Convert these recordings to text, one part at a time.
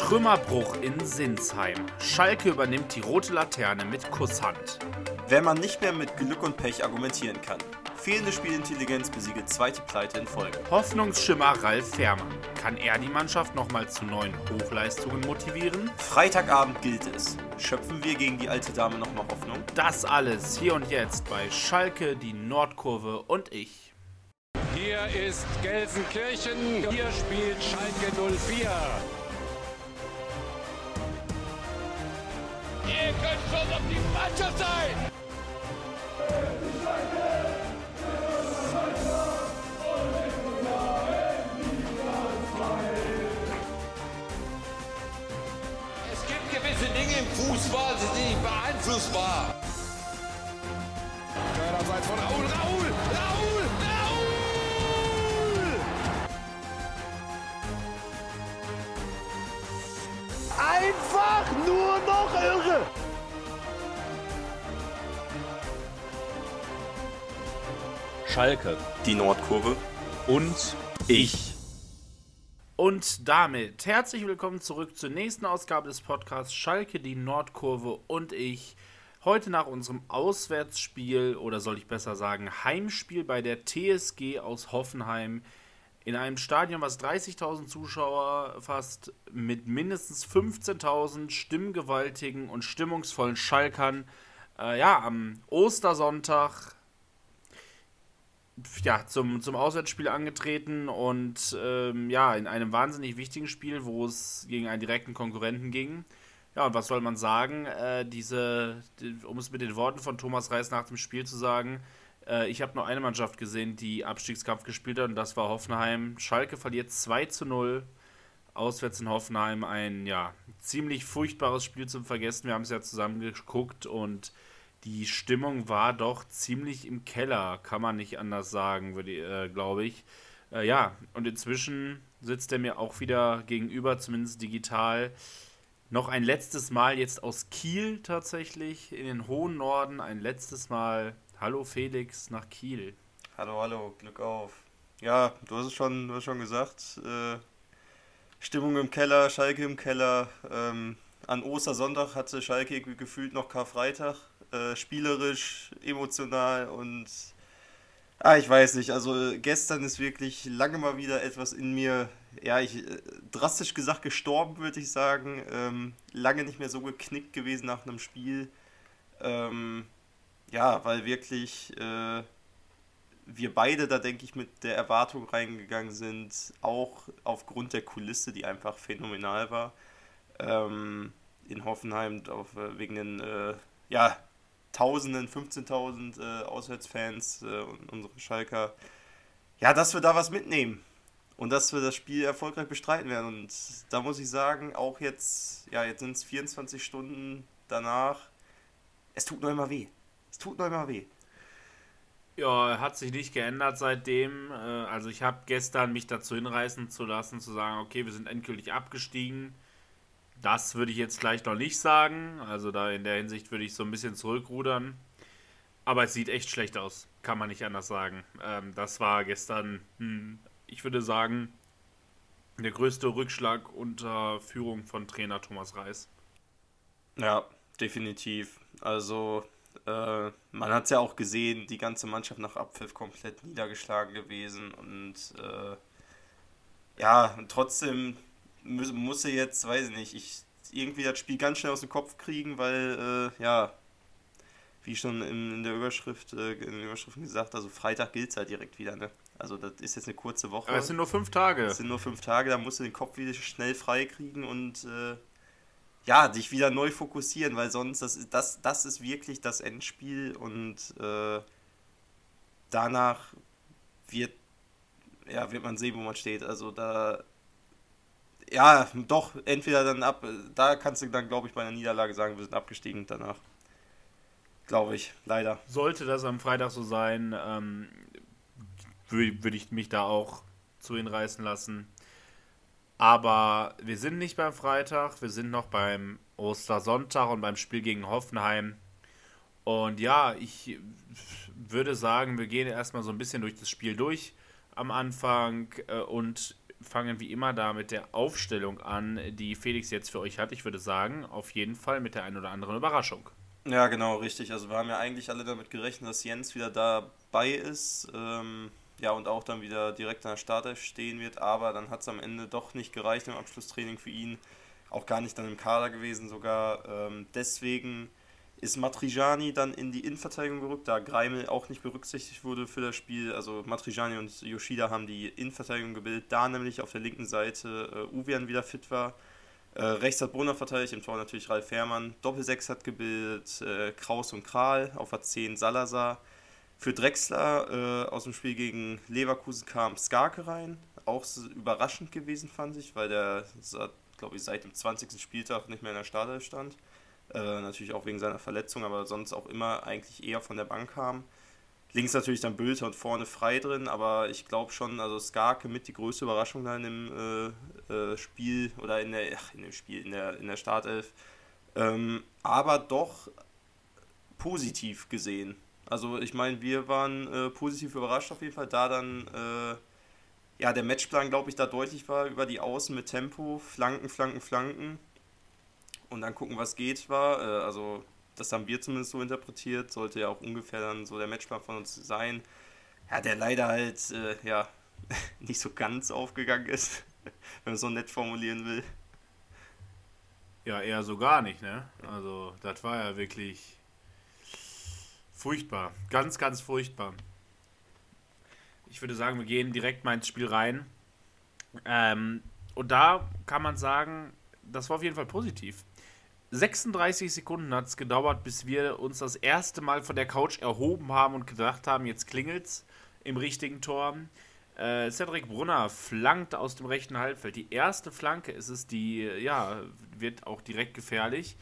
Trümmerbruch in Sinsheim. Schalke übernimmt die rote Laterne mit Kusshand. Wenn man nicht mehr mit Glück und Pech argumentieren kann. Fehlende Spielintelligenz besiegelt zweite Pleite in Folge. Hoffnungsschimmer Ralf Fährmann. Kann er die Mannschaft nochmal zu neuen Hochleistungen motivieren? Freitagabend gilt es. Schöpfen wir gegen die alte Dame nochmal Hoffnung? Das alles hier und jetzt bei Schalke, die Nordkurve und ich. Hier ist Gelsenkirchen. Hier spielt Schalke 04. Schon auf die Mannschaft sein! Es gibt gewisse Dinge im Fußball, die sind nicht beeinflussbar. Abseits von Raul, Raul, Raul, Raul! Einfach nur noch irre! Schalke Die Nordkurve. und ich. Und damit herzlich willkommen zurück zur nächsten Ausgabe des Podcasts Schalke, die Nordkurve und ich. Heute nach unserem Auswärtsspiel oder soll ich besser sagen Heimspiel bei der TSG aus Hoffenheim in einem Stadion, was 30.000 Zuschauer fasst, mit mindestens 15.000 stimmgewaltigen und stimmungsvollen Schalkern. Äh, ja, am Ostersonntag ja, zum, zum Auswärtsspiel angetreten und ähm, ja, in einem wahnsinnig wichtigen Spiel, wo es gegen einen direkten Konkurrenten ging. Ja, und was soll man sagen? Äh, diese, die, um es mit den Worten von Thomas Reis nach dem Spiel zu sagen, äh, ich habe nur eine Mannschaft gesehen, die Abstiegskampf gespielt hat und das war Hoffenheim. Schalke verliert 2 zu 0 auswärts in Hoffenheim. Ein ja, ziemlich furchtbares Spiel zum Vergessen. Wir haben es ja zusammen geguckt und die Stimmung war doch ziemlich im Keller, kann man nicht anders sagen, äh, glaube ich. Äh, ja, und inzwischen sitzt er mir auch wieder gegenüber, zumindest digital. Noch ein letztes Mal jetzt aus Kiel tatsächlich, in den hohen Norden, ein letztes Mal. Hallo Felix nach Kiel. Hallo, hallo, Glück auf. Ja, du hast es schon, du hast schon gesagt. Äh, Stimmung im Keller, Schalke im Keller. Ähm, an Ostersonntag hatte Schalke gefühlt noch Karfreitag. Äh, spielerisch, emotional und. Ah, ich weiß nicht. Also äh, gestern ist wirklich lange mal wieder etwas in mir, ja, ich äh, drastisch gesagt gestorben, würde ich sagen. Ähm, lange nicht mehr so geknickt gewesen nach einem Spiel. Ähm, ja, weil wirklich äh, wir beide da, denke ich, mit der Erwartung reingegangen sind, auch aufgrund der Kulisse, die einfach phänomenal war. Ähm, in Hoffenheim auf, wegen den äh, ja, Tausenden, 15.000 äh, Auswärtsfans äh, und unsere Schalker. Ja, dass wir da was mitnehmen und dass wir das Spiel erfolgreich bestreiten werden. Und da muss ich sagen, auch jetzt, ja, jetzt sind es 24 Stunden danach, es tut noch immer weh. Es tut noch immer weh. Ja, hat sich nicht geändert seitdem. Äh, Also ich habe gestern mich dazu hinreißen zu lassen, zu sagen, okay, wir sind endgültig abgestiegen. Das würde ich jetzt gleich noch nicht sagen. Also da in der Hinsicht würde ich so ein bisschen zurückrudern. Aber es sieht echt schlecht aus. Kann man nicht anders sagen. Ähm, das war gestern, hm, ich würde sagen, der größte Rückschlag unter Führung von Trainer Thomas Reis. Ja, definitiv. Also, äh, man hat es ja auch gesehen, die ganze Mannschaft nach Abpfiff komplett niedergeschlagen gewesen und äh, ja, trotzdem muss, muss er jetzt, weiß ich nicht, ich irgendwie das Spiel ganz schnell aus dem Kopf kriegen, weil, äh, ja, wie schon in, in der Überschrift, äh, in den Überschriften gesagt, also Freitag gilt es halt direkt wieder, ne? Also das ist jetzt eine kurze Woche. Aber es sind nur fünf Tage. Es sind nur fünf Tage, da musst du den Kopf wieder schnell frei kriegen und äh, ja, dich wieder neu fokussieren, weil sonst, das, ist- das, das ist wirklich das Endspiel und äh, danach wird, ja, wird man sehen, wo man steht. Also da, ja, doch, entweder dann ab, da kannst du dann, glaube ich, bei einer Niederlage sagen, wir sind abgestiegen danach. Glaube ich, leider. Sollte das am Freitag so sein, ähm, würde würd ich mich da auch zu hinreißen lassen. Aber wir sind nicht beim Freitag, wir sind noch beim Ostersonntag und beim Spiel gegen Hoffenheim. Und ja, ich würde sagen, wir gehen erstmal so ein bisschen durch das Spiel durch am Anfang äh, und fangen wie immer da mit der Aufstellung an, die Felix jetzt für euch hat. Ich würde sagen, auf jeden Fall mit der einen oder anderen Überraschung. Ja, genau, richtig. Also wir haben ja eigentlich alle damit gerechnet, dass Jens wieder dabei ist. Ähm, ja, und auch dann wieder direkt an der Startelf stehen wird. Aber dann hat es am Ende doch nicht gereicht im Abschlusstraining für ihn. Auch gar nicht dann im Kader gewesen sogar. Ähm, deswegen ist Matrijani dann in die Innenverteidigung gerückt, da Greimel auch nicht berücksichtigt wurde für das Spiel. Also Matrijani und Yoshida haben die Innenverteidigung gebildet, da nämlich auf der linken Seite äh, Uwean wieder fit war. Äh, rechts hat Brunner verteidigt, im Tor natürlich Ralf Herrmann. Doppelsechs hat gebildet äh, Kraus und Kral, auf der 10 Salazar. Für Drexler äh, aus dem Spiel gegen Leverkusen kam Skarke rein. Auch überraschend gewesen, fand ich, weil der, glaube ich, seit dem 20. Spieltag nicht mehr in der Startelf stand. Äh, natürlich auch wegen seiner Verletzung, aber sonst auch immer eigentlich eher von der Bank kam. Links natürlich dann Bülter und vorne frei drin, aber ich glaube schon, also Skarke mit die größte Überraschung da in dem äh, äh, Spiel oder in der, ach, in dem Spiel, in der, in der Startelf. Ähm, aber doch positiv gesehen. Also ich meine, wir waren äh, positiv überrascht auf jeden Fall, da dann äh, ja der Matchplan, glaube ich, da deutlich war über die Außen mit Tempo, Flanken, Flanken, Flanken und dann gucken, was geht war. Äh, also das haben wir zumindest so interpretiert, sollte ja auch ungefähr dann so der Matchplan von uns sein. Ja, der leider halt äh, ja nicht so ganz aufgegangen ist, wenn man so nett formulieren will. Ja, eher so gar nicht, ne? Also, das war ja wirklich furchtbar. Ganz, ganz furchtbar. Ich würde sagen, wir gehen direkt mal ins Spiel rein. Ähm, und da kann man sagen, das war auf jeden Fall positiv. 36 Sekunden hat es gedauert, bis wir uns das erste Mal von der Couch erhoben haben und gedacht haben, jetzt klingelt's im richtigen Tor. Äh, Cedric Brunner flankt aus dem rechten Halbfeld. Die erste Flanke ist es, die ja, wird auch direkt gefährlich.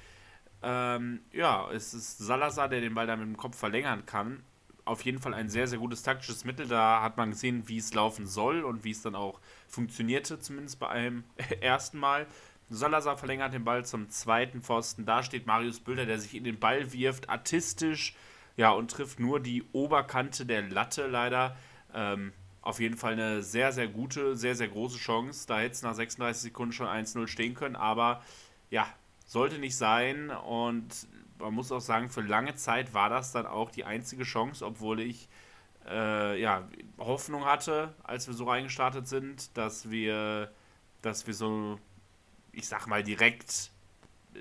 Ähm, ja, es ist Salazar, der den Ball da mit dem Kopf verlängern kann. Auf jeden Fall ein sehr, sehr gutes taktisches Mittel. Da hat man gesehen, wie es laufen soll und wie es dann auch funktionierte, zumindest bei einem ersten Mal. Salazar verlängert den Ball zum zweiten Pfosten. Da steht Marius Bülter, der sich in den Ball wirft, artistisch, ja, und trifft nur die Oberkante der Latte leider. Ähm, auf jeden Fall eine sehr, sehr gute, sehr, sehr große Chance. Da hätte es nach 36 Sekunden schon 1-0 stehen können, aber ja, sollte nicht sein. Und man muss auch sagen, für lange Zeit war das dann auch die einzige Chance, obwohl ich äh, ja, Hoffnung hatte, als wir so reingestartet sind, dass wir, dass wir so ich sag mal, direkt äh,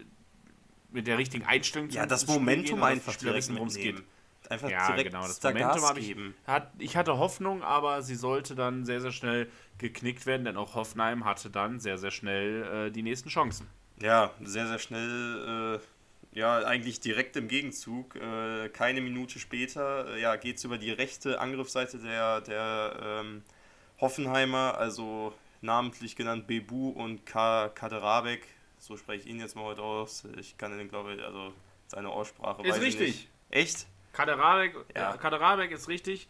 mit der richtigen Einstellung Ja, das Momentum einfach direkt worum es geht. Einfach ja, direkt genau, das da Momentum Gas habe ich, geben. hat, ich hatte Hoffnung, aber sie sollte dann sehr, sehr schnell geknickt werden, denn auch Hoffenheim hatte dann sehr, sehr schnell äh, die nächsten Chancen. Ja, sehr, sehr schnell, äh, ja, eigentlich direkt im Gegenzug. Äh, keine Minute später, äh, ja, geht es über die rechte Angriffsseite der, der ähm, Hoffenheimer, also namentlich genannt Bebu und Kaderabek. So spreche ich ihn jetzt mal heute aus. Ich kann ihn, glaube ich, also seine Aussprache. Ist richtig. Echt? Kaderabek, ja. Kaderabek ist richtig.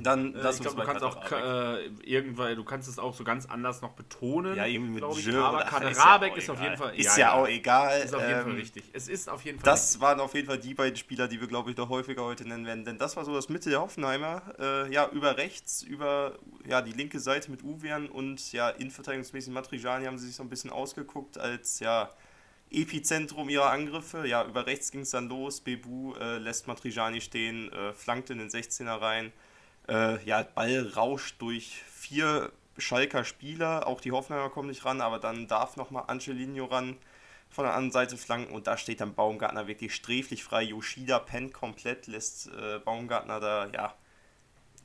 Dann äh, ich glaube, du kannst auch äh, irgendwann, du kannst es auch so ganz anders noch betonen. Ja, eben mit ich. Aber Kaderabek ist, ja ist auf jeden Fall. Ist ja, ja, auch egal. Ist auf jeden ähm, Fall richtig. Es ist auf jeden Fall. Das richtig. waren auf jeden Fall die beiden Spieler, die wir, glaube ich, noch häufiger heute nennen werden. Denn das war so das Mitte der Hoffenheimer. Äh, ja, über rechts, über ja, die linke Seite mit Uwean und ja, innenverteidigungsmäßig Matrijani haben sie sich so ein bisschen ausgeguckt als ja. Epizentrum ihrer Angriffe. Ja, über rechts ging es dann los. Bebu äh, lässt Matrijani stehen, äh, flankt in den 16er rein. Äh, ja, Ball rauscht durch vier Schalker Spieler, auch die Hoffenheimer kommen nicht ran, aber dann darf nochmal Angelino ran von der anderen Seite flanken und da steht dann Baumgartner wirklich sträflich frei. Yoshida pennt komplett, lässt äh, Baumgartner da, ja,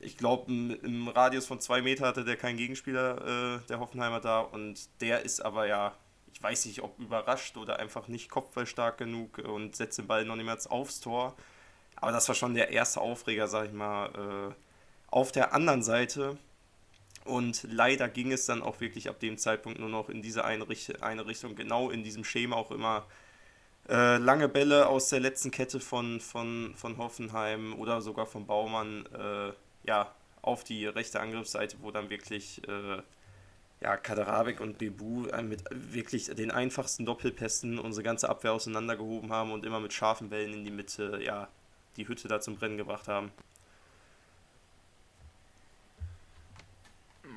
ich glaube, im, Radius von zwei Meter hatte der keinen Gegenspieler, äh, der Hoffenheimer da und der ist aber ja, ich weiß nicht, ob überrascht oder einfach nicht kopfballstark genug und setzt den Ball noch niemals aufs Tor. Aber das war schon der erste Aufreger, sag ich mal, äh, auf der anderen Seite. Und leider ging es dann auch wirklich ab dem Zeitpunkt nur noch in diese eine, Richtung, genau in diesem Schema auch immer äh, lange Bälle aus der letzten Kette von, von, von Hoffenheim oder sogar von Baumann äh, ja, auf die rechte Angriffsseite, wo dann wirklich äh, ja, Kaderabek und Bebu äh, mit wirklich den einfachsten Doppelpässen unsere ganze Abwehr auseinandergehoben haben und immer mit scharfen Bällen in die Mitte ja, die Hütte da zum Brennen gebracht haben.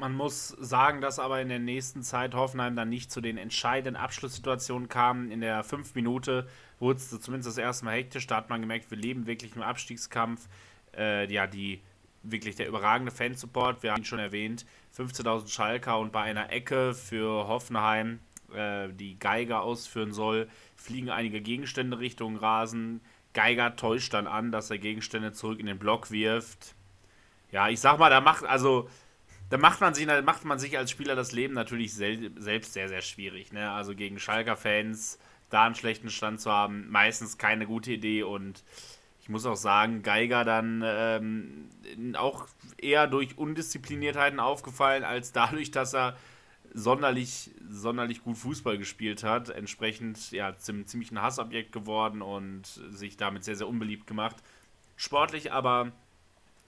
Man muss sagen, dass aber in der nächsten Zeit Hoffenheim dann nicht zu den entscheidenden Abschlusssituationen kam. In der fünf Minute wurde es zumindest das erste Mal hektisch. Da hat man gemerkt, wir leben wirklich im Abstiegskampf. Äh, ja, die wirklich der überragende Fansupport, wir haben ihn schon erwähnt, 15.000 Schalker und bei einer Ecke für Hoffenheim, äh, die Geiger ausführen soll, fliegen einige Gegenstände Richtung Rasen. Geiger täuscht dann an, dass er Gegenstände zurück in den Block wirft. Ja, ich sag mal, da macht also da macht man sich, da macht man sich als Spieler das Leben natürlich sel selbst sehr, sehr schwierig. Ne? Also gegen Schalker-Fans da einen schlechten Stand zu haben, meistens keine gute Idee und ich muss auch sagen, Geiger dann ähm, auch eher durch Undiszipliniertheiten aufgefallen, als dadurch, dass er sonderlich, sonderlich gut Fußball gespielt hat. Entsprechend ja, zum ziemlich Hassobjekt geworden und sich damit sehr, sehr unbeliebt gemacht. Sportlich aber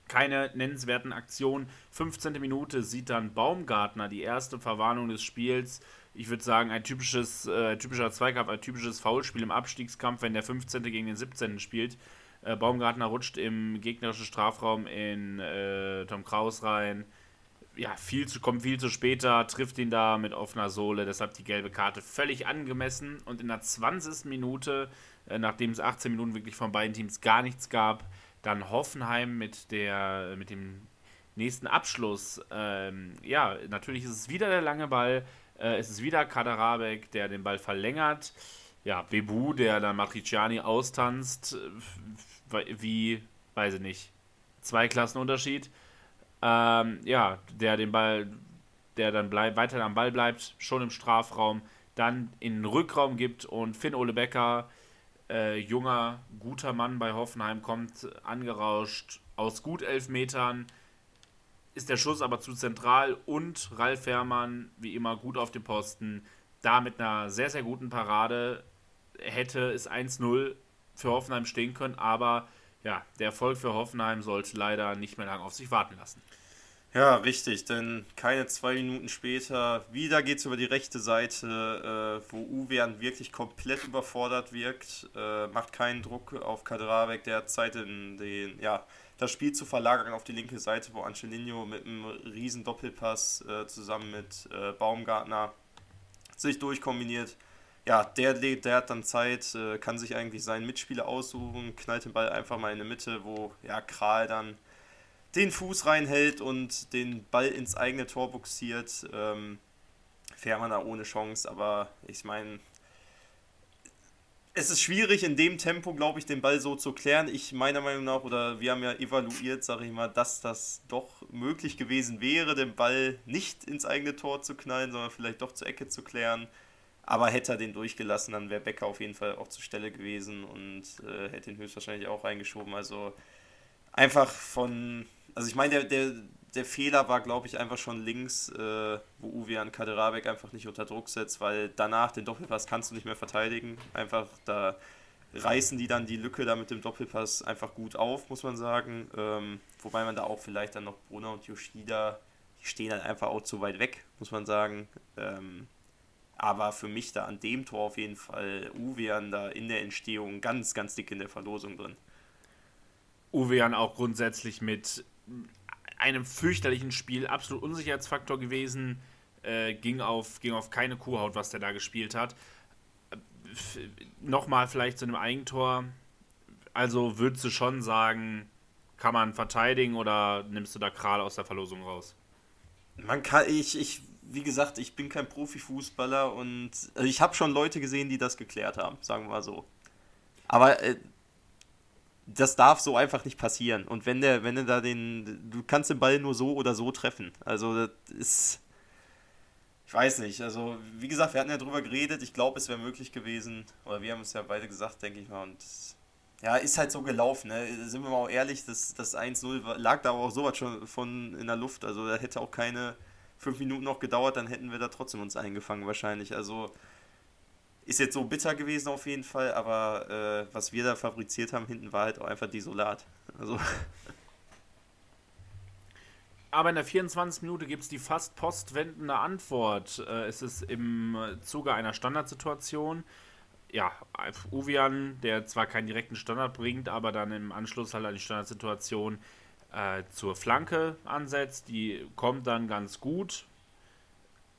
keine nennenswerten Aktionen. 15. Minute sieht dann Baumgartner die erste Verwarnung des Spiels. Ich würde sagen, ein typisches, äh, typischer Zweikampf, ein typisches Foulspiel im Abstiegskampf, wenn der 15. gegen den 17. spielt. Äh, Baumgartner rutscht im gegnerischen Strafraum in äh, Tom Kraus rein. Ja, viel zu, kommt viel zu später, trifft ihn da mit offener Sohle, deshalb die gelbe Karte völlig angemessen. Und in der 20. Minute, äh, nachdem es 18 Minuten wirklich von beiden Teams gar nichts gab, dann Hoffenheim mit, der, mit dem nächsten Abschluss. Ähm, ja, natürlich ist es wieder der lange Ball. Äh, es ist wieder Kaderabek, der den Ball verlängert. Ja, Bebu, der dann Matriciani austanzt wie, weiß ich nicht, zwei Klassen Unterschied. Ähm, ja, der den Ball, der dann bleib, weiter am Ball bleibt, schon im Strafraum, dann in den Rückraum gibt und Finn Ole Becker, äh, junger, guter Mann bei Hoffenheim, kommt angerauscht aus gut elf Metern, ist der Schuss aber zu zentral und Ralf Herrmann, wie immer, gut auf dem Posten, da mit einer sehr, sehr guten Parade hätte es 1-0 für Hoffenheim stehen können, aber ja, der Erfolg für Hoffenheim sollte leider nicht mehr lange auf sich warten lassen. Ja, richtig, denn keine zwei Minuten später, wieder geht es über die rechte Seite, äh, wo Uwe wirklich komplett überfordert wirkt, äh, macht keinen Druck auf Kadravek, der hat Zeit, in den, ja, das Spiel zu verlagern auf die linke Seite, wo Angelino mit einem riesen Doppelpass äh, zusammen mit äh, Baumgartner sich durchkombiniert. Ja, der, der hat dann Zeit, äh, kann sich eigentlich seinen Mitspieler aussuchen, knallt den Ball einfach mal in die Mitte, wo ja, Kral dann den Fuß reinhält und den Ball ins eigene Tor buxiert. Ähm, Fährmann da ohne Chance, aber ich meine, es ist schwierig in dem Tempo, glaube ich, den Ball so zu klären. Ich meiner Meinung nach, oder wir haben ja evaluiert, sage ich mal, dass das doch möglich gewesen wäre, den Ball nicht ins eigene Tor zu knallen, sondern vielleicht doch zur Ecke zu klären. Aber hätte er den durchgelassen, dann wäre Becker auf jeden Fall auch zur Stelle gewesen und äh, hätte ihn höchstwahrscheinlich auch reingeschoben. Also einfach von. Also ich meine, der, der, der Fehler war, glaube ich, einfach schon links, äh, wo Uwe an Kaderabek einfach nicht unter Druck setzt, weil danach den Doppelpass kannst du nicht mehr verteidigen. Einfach da reißen die dann die Lücke da mit dem Doppelpass einfach gut auf, muss man sagen. Ähm, wobei man da auch vielleicht dann noch Brunner und Yoshida, die stehen dann einfach auch zu weit weg, muss man sagen. Ähm, aber für mich da an dem Tor auf jeden Fall Uwean da in der Entstehung ganz, ganz dick in der Verlosung drin. Uwean auch grundsätzlich mit einem fürchterlichen Spiel absolut Unsicherheitsfaktor gewesen. Äh, ging, auf, ging auf keine Kuhhaut, was der da gespielt hat. Äh, Nochmal vielleicht zu einem Eigentor. Also würdest du schon sagen, kann man verteidigen oder nimmst du da Kral aus der Verlosung raus? Man kann, ich, ich wie gesagt, ich bin kein Profifußballer und also ich habe schon Leute gesehen, die das geklärt haben, sagen wir mal so. Aber äh, das darf so einfach nicht passieren. Und wenn der, wenn der da den, du kannst den Ball nur so oder so treffen. Also das ist, ich weiß nicht. Also wie gesagt, wir hatten ja drüber geredet. Ich glaube, es wäre möglich gewesen. Oder wir haben es ja beide gesagt, denke ich mal. Und ja, ist halt so gelaufen. Ne? Sind wir mal auch ehrlich, das, das 1-0 lag da auch sowas schon von in der Luft. Also da hätte auch keine fünf Minuten noch gedauert, dann hätten wir da trotzdem uns eingefangen wahrscheinlich. Also ist jetzt so bitter gewesen auf jeden Fall, aber äh, was wir da fabriziert haben hinten war halt auch einfach desolat. Also. Aber in der 24. Minute gibt es die fast postwendende Antwort. Äh, es ist im Zuge einer Standardsituation. Ja, Uvian, der zwar keinen direkten Standard bringt, aber dann im Anschluss halt an die Standardsituation äh, zur Flanke ansetzt. Die kommt dann ganz gut.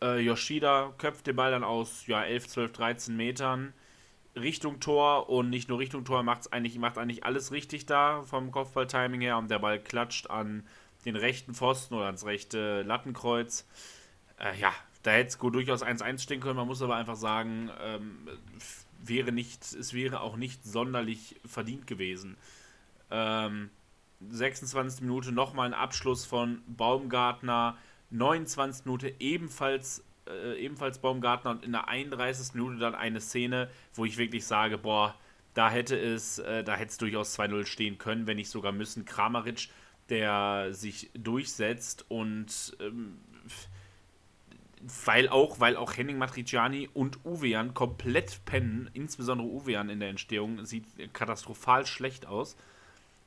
Äh, Yoshida köpft den Ball dann aus ja, 11, 12, 13 Metern Richtung Tor und nicht nur Richtung Tor, macht's eigentlich, macht eigentlich alles richtig da vom Kopfball-Timing her und der Ball klatscht an den rechten Pfosten oder ans rechte Lattenkreuz. Äh, ja, da hätte es durchaus 1-1 stehen können. Man muss aber einfach sagen, ähm, wäre nicht, es wäre auch nicht sonderlich verdient gewesen. Ähm, 26. Minute nochmal ein Abschluss von Baumgartner. 29. Minute ebenfalls, äh, ebenfalls Baumgartner und in der 31. Minute dann eine Szene, wo ich wirklich sage, boah, da hätte es, äh, da hätte es durchaus 2-0 stehen können, wenn nicht sogar müssen. Kramaric, der sich durchsetzt und ähm, weil auch, weil auch Henning Matriciani und Uwean komplett pennen, insbesondere Uwean in der Entstehung, sieht katastrophal schlecht aus.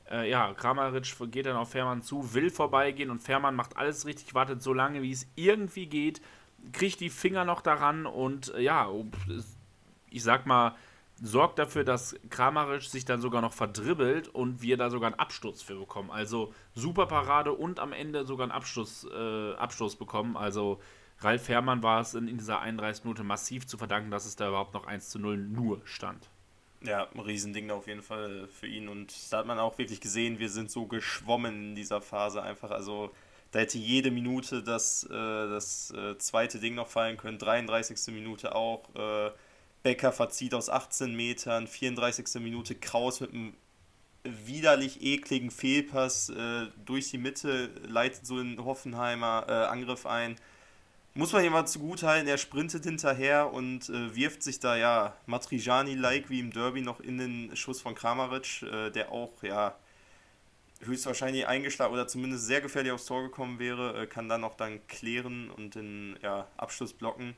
Äh, ja, Kramaric geht dann auf Fährmann zu, will vorbeigehen und Fährmann macht alles richtig, wartet so lange, wie es irgendwie geht, kriegt die Finger noch daran und äh, ja, ich sag mal, sorgt dafür, dass Kramaric sich dann sogar noch verdribbelt und wir da sogar einen Absturz für bekommen. Also super Parade und am Ende sogar einen Abstoß, äh, Abstoß bekommen. Also Ralf Herrmann war es in, in dieser 31 Minute massiv zu verdanken, dass es da überhaupt noch 1 zu 0 nur stand. Ja, ein Riesending auf jeden Fall für ihn. Und da hat man auch wirklich gesehen, wir sind so geschwommen in dieser Phase einfach. Also da hätte jede Minute das, äh, das äh, zweite Ding noch fallen können. 33. Minute auch. Äh, Becker verzieht aus 18 Metern. 34. Minute Kraus mit einem widerlich ekligen Fehlpass äh, durch die Mitte, leitet so einen Hoffenheimer äh, Angriff ein muss man jemand zugutehalten, er sprintet hinterher und äh, wirft sich da ja Matrijani-like wie im Derby noch in den Schuss von Kramaric, äh, der auch ja höchstwahrscheinlich eingeschlagen oder zumindest sehr gefährlich aufs Tor gekommen wäre, äh, kann dann auch dann klären und den ja, Abschluss blocken.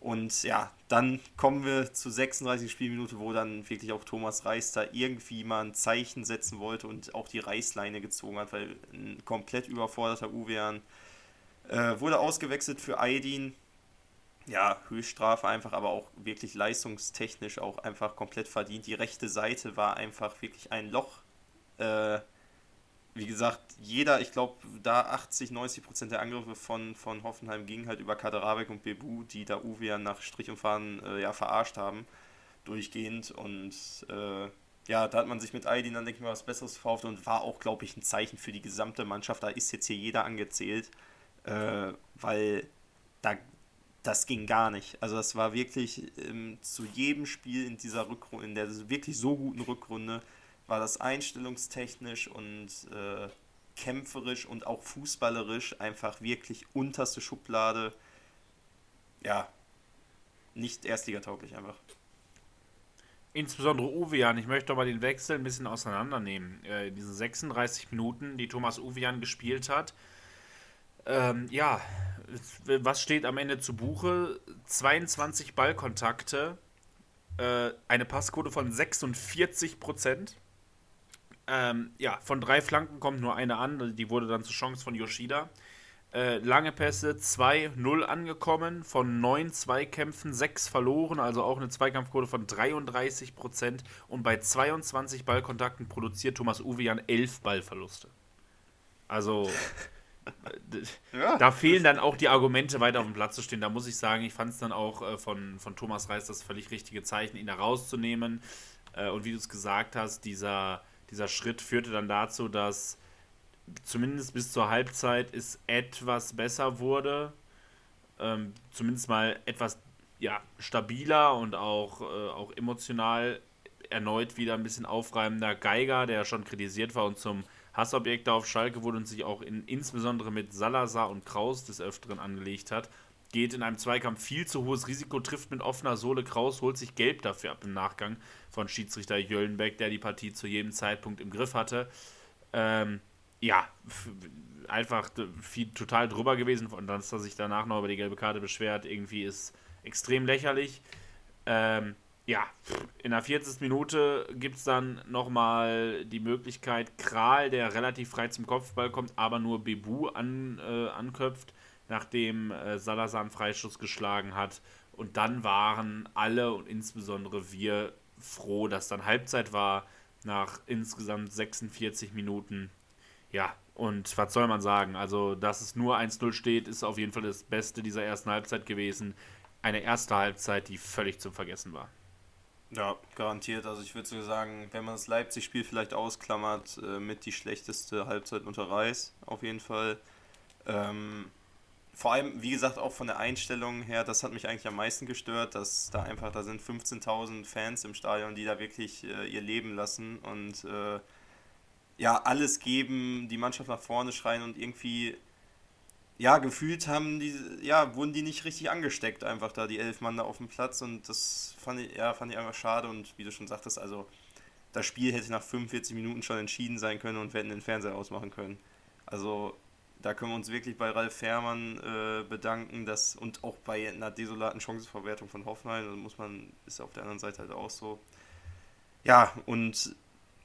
Und ja, dann kommen wir zur 36. Spielminute, wo dann wirklich auch Thomas Reis da irgendwie mal ein Zeichen setzen wollte und auch die Reißleine gezogen hat, weil ein komplett überforderter Uwean äh, wurde ausgewechselt für Aydin. Ja, Höchststrafe einfach, aber auch wirklich leistungstechnisch auch einfach komplett verdient. Die rechte Seite war einfach wirklich ein Loch. Äh, wie gesagt, jeder, ich glaube, da 80, 90 Prozent der Angriffe von, von Hoffenheim gingen halt über Kaderabek und Bebu, die da Uwe nach Strich und Faden äh, ja, verarscht haben, durchgehend. Und äh, ja, da hat man sich mit Aydin dann, denke ich mal, was Besseres verkauft und war auch, glaube ich, ein Zeichen für die gesamte Mannschaft. Da ist jetzt hier jeder angezählt äh, weil da, das ging gar nicht. Also das war wirklich ähm, zu jedem Spiel in dieser Rückrunde, in der wirklich so guten Rückrunde, war das einstellungstechnisch und äh, kämpferisch und auch fußballerisch einfach wirklich unterste Schublade. Ja, nicht erstligatauglich einfach. Insbesondere Uwean, ich möchte aber den Wechsel ein bisschen auseinandernehmen. Äh, diese 36 Minuten, die Thomas Uwean gespielt hat, ähm, ja, was steht am Ende zu Buche? 22 Ballkontakte, äh, eine Passquote von 46 Prozent. Ähm, ja, von drei Flanken kommt nur eine an, die wurde dann zur Chance von Yoshida. Äh, lange Pässe 2-0 angekommen, von 9 Zweikämpfen 6 verloren, also auch eine Zweikampfquote von 33 Prozent. Und bei 22 Ballkontakten produziert Thomas Uwean 11 Ballverluste. Also ja. Da fehlen dann auch die Argumente, weiter auf dem Platz zu stehen. Da muss ich sagen, ich fand es dann auch äh, von, von Thomas Reis das völlig richtige Zeichen, ihn da rauszunehmen. Äh, und wie du es gesagt hast, dieser, dieser Schritt führte dann dazu, dass zumindest bis zur Halbzeit es etwas besser wurde. Ähm, zumindest mal etwas ja, stabiler und auch, äh, auch emotional erneut wieder ein bisschen aufreibender Geiger, der schon kritisiert war und zum Hassobjekte auf Schalke wurde und sich auch in, insbesondere mit Salazar und Kraus des Öfteren angelegt hat. Geht in einem Zweikampf viel zu hohes Risiko, trifft mit offener Sohle. Kraus holt sich gelb dafür ab im Nachgang von Schiedsrichter Jöllenbeck, der die Partie zu jedem Zeitpunkt im Griff hatte. Ähm, ja, einfach viel, total drüber gewesen. Und dass er sich danach noch über die gelbe Karte beschwert, irgendwie ist extrem lächerlich. Ähm, ja, in der 40. Minute gibt es dann nochmal die Möglichkeit, Kral, der relativ frei zum Kopfball kommt, aber nur Bebu an, äh, anköpft, nachdem äh, Salazar einen Freischuss geschlagen hat. Und dann waren alle und insbesondere wir froh, dass dann Halbzeit war, nach insgesamt 46 Minuten. ja, und was soll man sagen? Also, dass es nur 1-0 steht, ist auf jeden Fall das Beste dieser ersten Halbzeit gewesen. Eine erste Halbzeit, die völlig zum Vergessen war. Ja, garantiert. Also ich würde so sagen, wenn man das Leipzig-Spiel vielleicht ausklammert, äh, mit die schlechteste Halbzeit unter Reis, auf jeden Fall. Ähm, vor allem, wie gesagt, auch von der Einstellung her, das hat mich eigentlich am meisten gestört, dass da einfach, da sind 15.000 Fans im Stadion, die da wirklich äh, ihr Leben lassen und äh, ja, alles geben, die Mannschaft nach vorne schreien und irgendwie, ja, gefühlt haben die, ja, wurden die nicht richtig angesteckt, einfach da, die elf Mann da auf dem Platz und das fand ich, ja, fand ich einfach schade und wie du schon sagtest, also das Spiel hätte nach 45 Minuten schon entschieden sein können und wir hätten den Fernseher ausmachen können. Also da können wir uns wirklich bei Ralf Fährmann äh, bedanken, dass und auch bei einer desolaten Chancenverwertung von Hoffenheim, das muss man, ist auf der anderen Seite halt auch so. Ja, und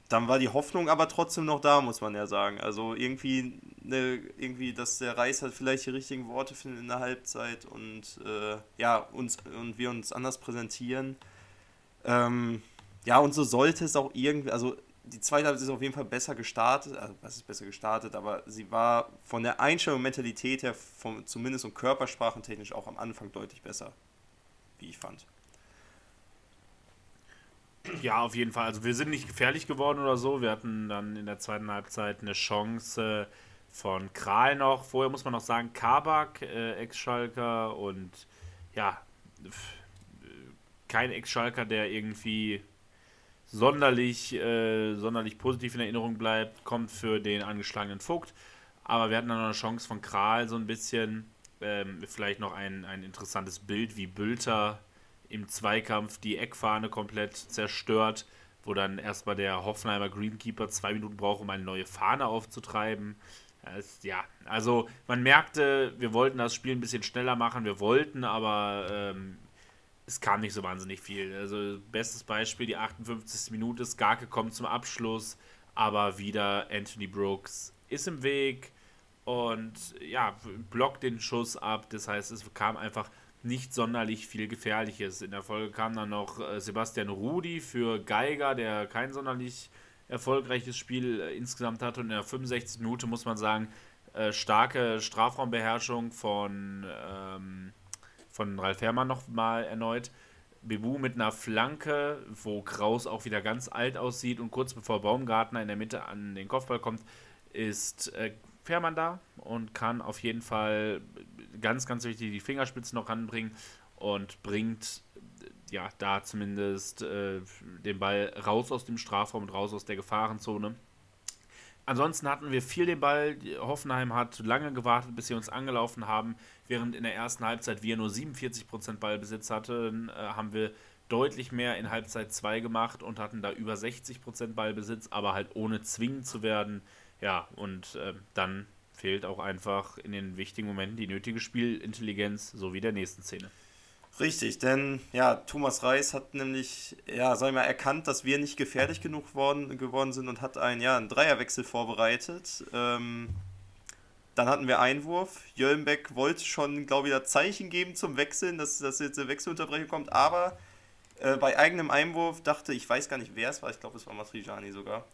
dann war die Hoffnung aber trotzdem noch da, muss man ja sagen. Also irgendwie, ne, irgendwie, dass der Reis halt vielleicht die richtigen Worte findet in der Halbzeit und äh, ja, uns und wir uns anders präsentieren. Ähm, ja, und so sollte es auch irgendwie, also die zweite Halbzeit ist auf jeden Fall besser gestartet, also was ist besser gestartet, aber sie war von der Einstellung Mentalität her, vom, zumindest und körpersprachentechnisch auch am Anfang deutlich besser, wie ich fand. Ja, auf jeden Fall. Also wir sind nicht gefährlich geworden oder so. Wir hatten dann in der zweiten Halbzeit eine Chance von Kral noch. Vorher muss man noch sagen, Kabak, äh, Ex-Schalker und ja, kein Ex-Schalker, der irgendwie sonderlich, äh, sonderlich positiv in Erinnerung bleibt, kommt für den angeschlagenen Vogt. Aber wir hatten dann noch eine Chance von Kral so ein bisschen. Ähm, vielleicht noch ein, ein interessantes Bild, wie Bülter im Zweikampf die Eckfahne komplett zerstört, wo dann erstmal der Hoffenheimer Greenkeeper zwei Minuten braucht, um eine neue Fahne aufzutreiben. Das, ja, also man merkte, wir wollten das Spiel ein bisschen schneller machen, wir wollten, aber ähm, es kam nicht so wahnsinnig viel. Also bestes Beispiel, die 58. Minute, Skarke kommt zum Abschluss, aber wieder Anthony Brooks ist im Weg und ja, blockt den Schuss ab. Das heißt, es kam einfach nicht sonderlich viel Gefährliches. In der Folge kam dann noch äh, Sebastian Rudi für Geiger, der kein sonderlich erfolgreiches Spiel äh, insgesamt hatte. Und in der 65. Minute muss man sagen, äh, starke Strafraumbeherrschung von ähm, von Ralf Herrmann nochmal erneut. Bebu mit einer Flanke, wo Kraus auch wieder ganz alt aussieht und kurz bevor Baumgartner in der Mitte an den Kopfball kommt, ist äh, Fährmann da und kann auf jeden Fall ganz, ganz wichtig die Fingerspitzen noch ranbringen und bringt ja da zumindest äh, den Ball raus aus dem Strafraum und raus aus der Gefahrenzone. Ansonsten hatten wir viel den Ball. Hoffenheim hat lange gewartet, bis sie uns angelaufen haben. Während in der ersten Halbzeit wir nur 47% Ballbesitz hatten, äh, haben wir deutlich mehr in Halbzeit 2 gemacht und hatten da über 60% Ballbesitz, aber halt ohne zwingend zu werden. Ja, und äh, dann fehlt auch einfach in den wichtigen Momenten die nötige Spielintelligenz, so wie der nächsten Szene. Richtig, denn ja, Thomas Reis hat nämlich, ja, sag ich mal, erkannt, dass wir nicht gefährlich genug worden, geworden sind und hat einen, ja, einen Dreierwechsel vorbereitet. Ähm, dann hatten wir Einwurf. Jöllenbeck wollte schon, glaube ich, das Zeichen geben zum Wechseln, dass, dass jetzt eine Wechselunterbrechung kommt, aber äh, bei eigenem Einwurf dachte, ich weiß gar nicht, wer es war, ich glaube, es war Matrijani sogar,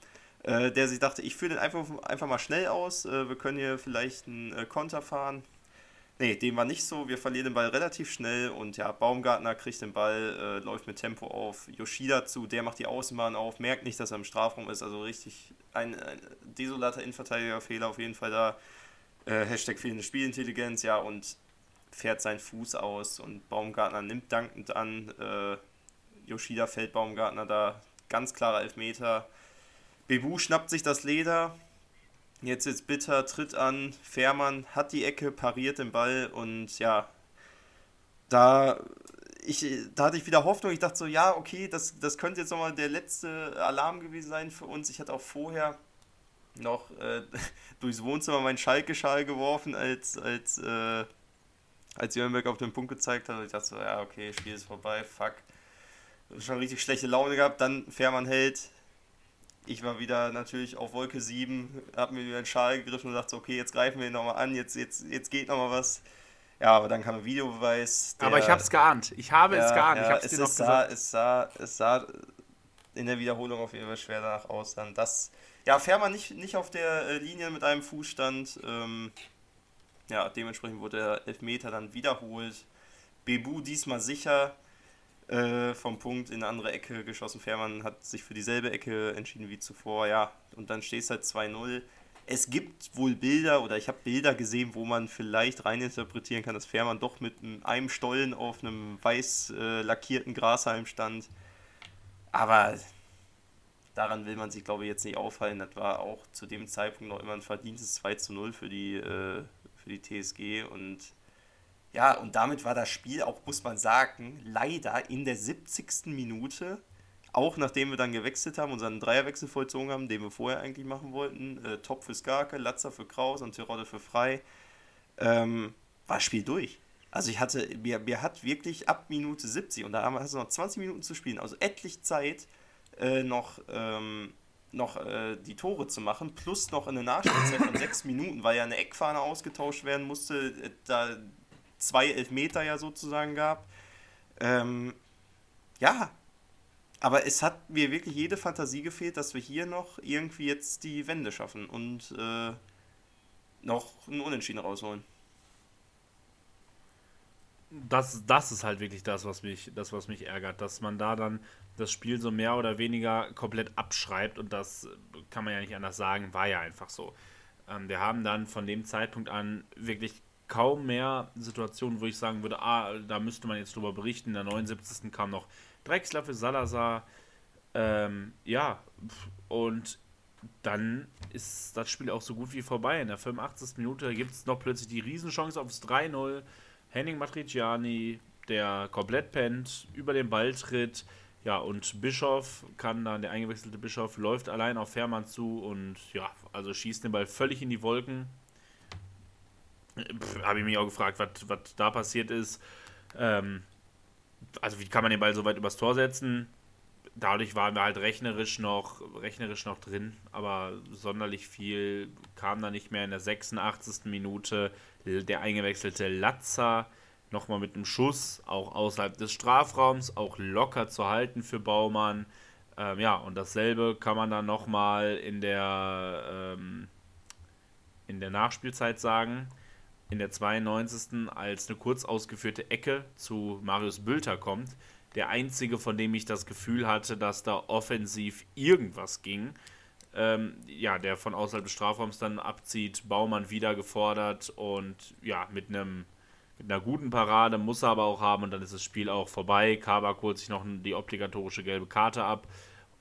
äh, der sich dachte, ich führe den einfach, einfach mal schnell aus, äh, wir können hier vielleicht einen äh, Konter fahren. Nee, dem war nicht so. Wir verlieren den Ball relativ schnell und ja, Baumgartner kriegt den Ball, äh, läuft mit Tempo auf Yoshida zu, der macht die Außenbahn auf, merkt nicht, dass er im Strafraum ist. Also richtig ein, ein desolater Innenverteidigerfehler auf jeden Fall da. Äh, Hashtag fehlende Spielintelligenz, ja, und fährt seinen Fuß aus und Baumgartner nimmt dankend an. Äh, Yoshida fällt Baumgartner da, ganz klarer Elfmeter. Bebu schnappt sich das Leder, Jetzt ist Bitter, tritt an, Fährmann hat die Ecke, pariert den Ball und ja, da, ich, da hatte ich wieder Hoffnung. Ich dachte so, ja, okay, das, das könnte jetzt nochmal der letzte Alarm gewesen sein für uns. Ich hatte auch vorher noch äh, durchs Wohnzimmer meinen Schalke-Schal geworfen, als, als, äh, als Jörnberg auf den Punkt gezeigt hat. Und ich dachte so, ja, okay, Spiel ist vorbei, fuck. Schon richtig schlechte Laune gehabt. Dann Fährmann hält, ich war wieder natürlich auf Wolke 7, habe mir wieder den Schal gegriffen und dachte, okay, jetzt greifen wir ihn nochmal an, jetzt, jetzt, jetzt geht nochmal was. Ja, aber dann kam ein Videobeweis. Der, aber ich habe es geahnt. Ich habe ja, es geahnt. Ja, ich es, es, sah, es, sah, es sah in der Wiederholung auf jeden Fall schwer danach aus, dann dass ja, Fährmann nicht, nicht auf der äh, Linie mit einem Fuß stand. Ähm, ja, dementsprechend wurde der Elfmeter dann wiederholt. Bebu diesmal sicher äh, vom Punkt in eine andere Ecke geschossen. Fährmann hat sich für dieselbe Ecke entschieden wie zuvor. Ja, und dann steht es halt 2-0. Es gibt wohl Bilder oder ich habe Bilder gesehen, wo man vielleicht reininterpretieren kann, dass Fährmann doch mit einem Stollen auf einem weiß äh, lackierten Grashalm stand. Aber daran will man sich, glaube ich, jetzt nicht aufhalten. Das war auch zu dem Zeitpunkt noch immer ein verdientes 2 zu 0 für die, äh, für die TSG. Und ja, und damit war das Spiel auch, muss man sagen, leider in der 70. Minute, auch nachdem wir dann gewechselt haben, unseren Dreierwechsel vollzogen haben, den wir vorher eigentlich machen wollten, äh, Top für Skarke, Latzer für Kraus und Tirode für Frei, ähm, war das Spiel durch. Also ich hatte, mir, mir hat wirklich ab Minute 70 und da haben wir noch 20 Minuten zu spielen, also etlich Zeit, äh, noch, ähm, noch äh, die Tore zu machen, plus noch eine Nachspielzeit von sechs Minuten, weil ja eine Eckfahne ausgetauscht werden musste, äh, da zwei Elfmeter ja sozusagen gab. Ähm, ja, aber es hat mir wirklich jede Fantasie gefehlt, dass wir hier noch irgendwie jetzt die Wende schaffen und äh, noch einen Unentschieden rausholen. Das, das ist halt wirklich das, was mich, das, was mich ärgert, dass man da dann das Spiel so mehr oder weniger komplett abschreibt und das kann man ja nicht anders sagen, war ja einfach so. Ähm, wir haben dann von dem Zeitpunkt an wirklich kaum mehr Situationen, wo ich sagen würde, ah, da müsste man jetzt drüber berichten. In der 79. kam noch Drexler für Salazar. Ähm, ja, und dann ist das Spiel auch so gut wie vorbei. In der 85. Minute gibt es noch plötzlich die Riesenchance aufs 3-0. Henning Matriciani, der komplett pennt, über den Ball tritt. Ja, und Bischof kann dann, der eingewechselte Bischof, läuft allein auf Fährmann zu und ja, also schießt den Ball völlig in die Wolken. Habe ich mich auch gefragt, was da passiert ist. Ähm, also wie kann man den Ball so weit übers Tor setzen? Dadurch waren wir halt rechnerisch noch, rechnerisch noch drin, aber sonderlich viel kam da nicht mehr. In der 86. Minute der eingewechselte Latzer nochmal mit einem Schuss, auch außerhalb des Strafraums, auch locker zu halten für Baumann. Ähm, ja, und dasselbe kann man dann nochmal in ähm, in der Nachspielzeit sagen in der 92. als eine kurz ausgeführte Ecke zu Marius Bülter kommt. Der einzige, von dem ich das Gefühl hatte, dass da offensiv irgendwas ging. Ähm, ja, der von außerhalb des Strafraums dann abzieht, Baumann wieder gefordert und ja, mit einem mit einer guten Parade muss er aber auch haben und dann ist das Spiel auch vorbei. Kabak holt sich noch die obligatorische gelbe Karte ab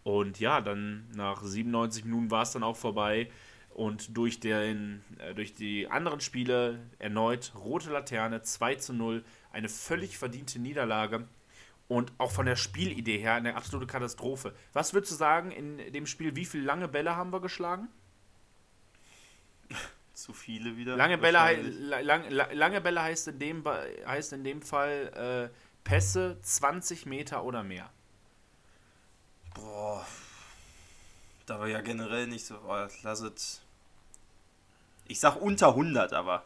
und ja, dann nach 97 Minuten war es dann auch vorbei und durch, den, äh, durch die anderen Spiele erneut rote Laterne 2 zu 0, eine völlig verdiente Niederlage und auch von der Spielidee her eine absolute Katastrophe. Was würdest du sagen in dem Spiel, wie viele lange Bälle haben wir geschlagen? Zu viele wieder. Lange Bälle, lang, lange Bälle heißt, in dem, heißt in dem Fall äh, Pässe 20 Meter oder mehr. Boah. Da war ja generell nicht so. Oh, lass es ich sag unter 100, aber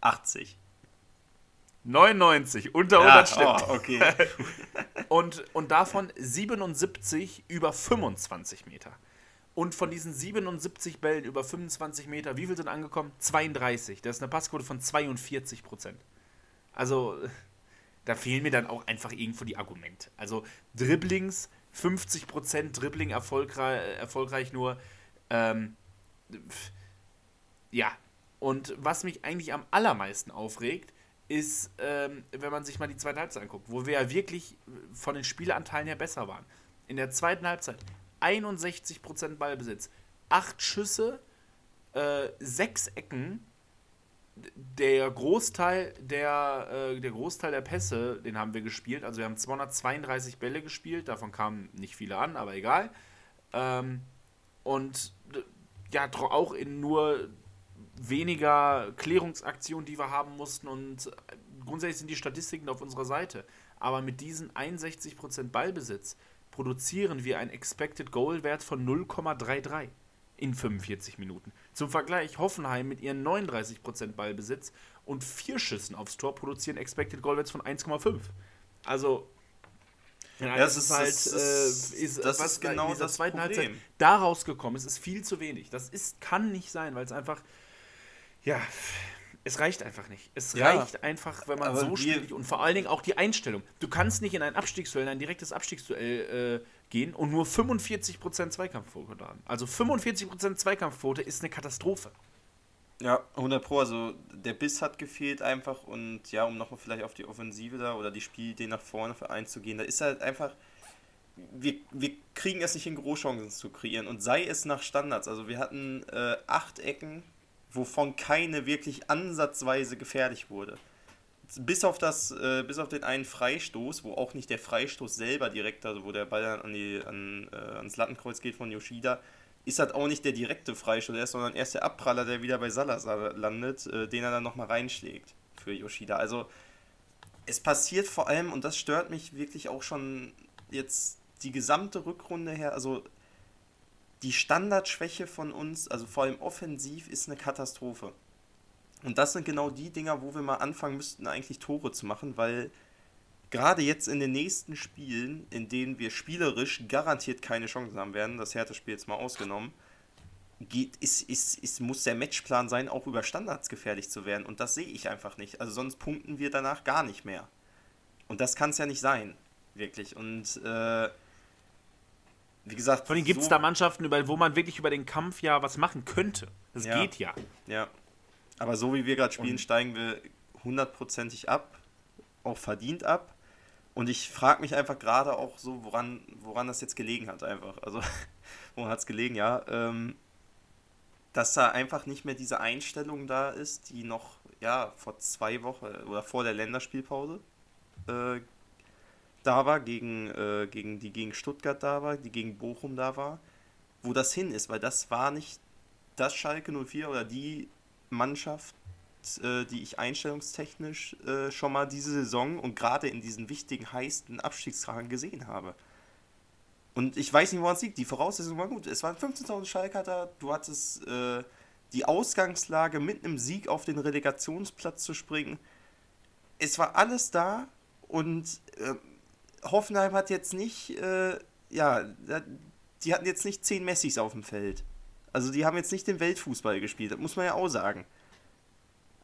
80. 99, unter 100 ja, stimmt. Oh, okay. und, und davon 77 über 25 Meter. Und von diesen 77 Bällen über 25 Meter, wie viel sind angekommen? 32. Das ist eine Passquote von 42 Prozent. Also, da fehlen mir dann auch einfach irgendwo die Argumente. Also, Dribblings, 50 Prozent Dribbling erfolgreich, erfolgreich nur. Ähm, ja, und was mich eigentlich am allermeisten aufregt, ist, ähm, wenn man sich mal die zweite Halbzeit anguckt, wo wir ja wirklich von den Spielanteilen her besser waren. In der zweiten Halbzeit 61% Ballbesitz, 8 Schüsse, äh, 6 Ecken. Der Großteil der, äh, der Großteil der Pässe, den haben wir gespielt. Also wir haben 232 Bälle gespielt, davon kamen nicht viele an, aber egal. Ähm, und ja, auch in nur weniger Klärungsaktionen, die wir haben mussten und grundsätzlich sind die Statistiken auf unserer Seite. Aber mit diesen 61% Ballbesitz produzieren wir einen Expected Goal Wert von 0,33 in 45 Minuten. Zum Vergleich, Hoffenheim mit ihren 39% Ballbesitz und vier Schüssen aufs Tor produzieren Expected Goal Wert von 1,5. Also Ja, das das ist- ist halt, das äh, ist- ist, das was ist in genau das zweiten Problem. Halbzeit da rausgekommen ist, ist viel zu wenig. Das ist, kann nicht sein, weil es einfach, ja, es reicht einfach nicht. Es Ja, reicht einfach, wenn man so spielt und vor allen Dingen auch die Einstellung. Du kannst nicht in ein Abstiegsduell, in ein direktes Abstiegsduell äh, gehen und nur 45% Zweikampfquote haben. Also 45% Zweikampfquote ist eine Katastrophe. Ja, 100 Pro. Also der Biss hat gefehlt einfach und ja, um nochmal vielleicht auf die Offensive da oder die Spielidee nach vorne für einzugehen, da ist halt einfach, wir, wir kriegen es nicht hin, Großchancen zu kreieren und sei es nach Standards. Also wir hatten äh, acht Ecken, wovon keine wirklich ansatzweise gefährlich wurde. Bis auf, das, äh, bis auf den einen Freistoß, wo auch nicht der Freistoß selber direkt, also wo der Ball dann an die, an, äh, ans Lattenkreuz geht von Yoshida, ist halt auch nicht der direkte Freistoß, erst, sondern erst der Abpraller, der wieder bei Salazar landet, äh, den er dann nochmal reinschlägt für Yoshida. Also es passiert vor allem, und das stört mich wirklich auch schon jetzt die gesamte Rückrunde her, also die Standardschwäche von uns, also vor allem offensiv, ist eine Katastrophe. Und das sind genau die Dinger, wo wir mal anfangen müssten, eigentlich Tore zu machen, weil gerade jetzt in den nächsten Spielen, in denen wir spielerisch garantiert keine Chancen haben werden, das Hertha-Spiel jetzt mal ausgenommen, geht, ist, ist, ist, muss der Matchplan sein, auch über Standards gefährlich zu werden. Und das sehe ich einfach nicht. Also sonst punkten wir danach gar nicht mehr. Und das kann es ja nicht sein, wirklich. Und äh, wie gesagt, Vor allem gibt es so- da Mannschaften, über, wo man wirklich über den Kampf ja was machen könnte. Das Ja. geht ja. Ja. Aber so wie wir gerade spielen, Und- steigen wir hundertprozentig ab, auch verdient ab. Und ich frage mich einfach gerade auch so, woran, woran das jetzt gelegen hat, einfach. Also, woran hat es gelegen, ja. Ähm, dass da einfach nicht mehr diese Einstellung da ist, die noch, ja, vor zwei Wochen oder vor der Länderspielpause äh, da war, gegen, äh, gegen die gegen Stuttgart da war, die gegen Bochum da war, wo das hin ist, weil das war nicht das Schalke 04 oder die Mannschaft, äh, die ich einstellungstechnisch äh, schon mal diese Saison und gerade in diesen wichtigen, heißen Abstiegstagen gesehen habe. Und ich weiß nicht, woran es liegt. Die Voraussetzungen waren gut. Es waren 15.000 Schalker da. Du hattest äh, die Ausgangslage, mit einem Sieg auf den Relegationsplatz zu springen. Es war alles da und äh, Hoffenheim hat jetzt nicht, äh, ja, die hatten jetzt nicht 10 Messis auf dem Feld. Also die haben jetzt nicht den Weltfußball gespielt, das muss man ja auch sagen.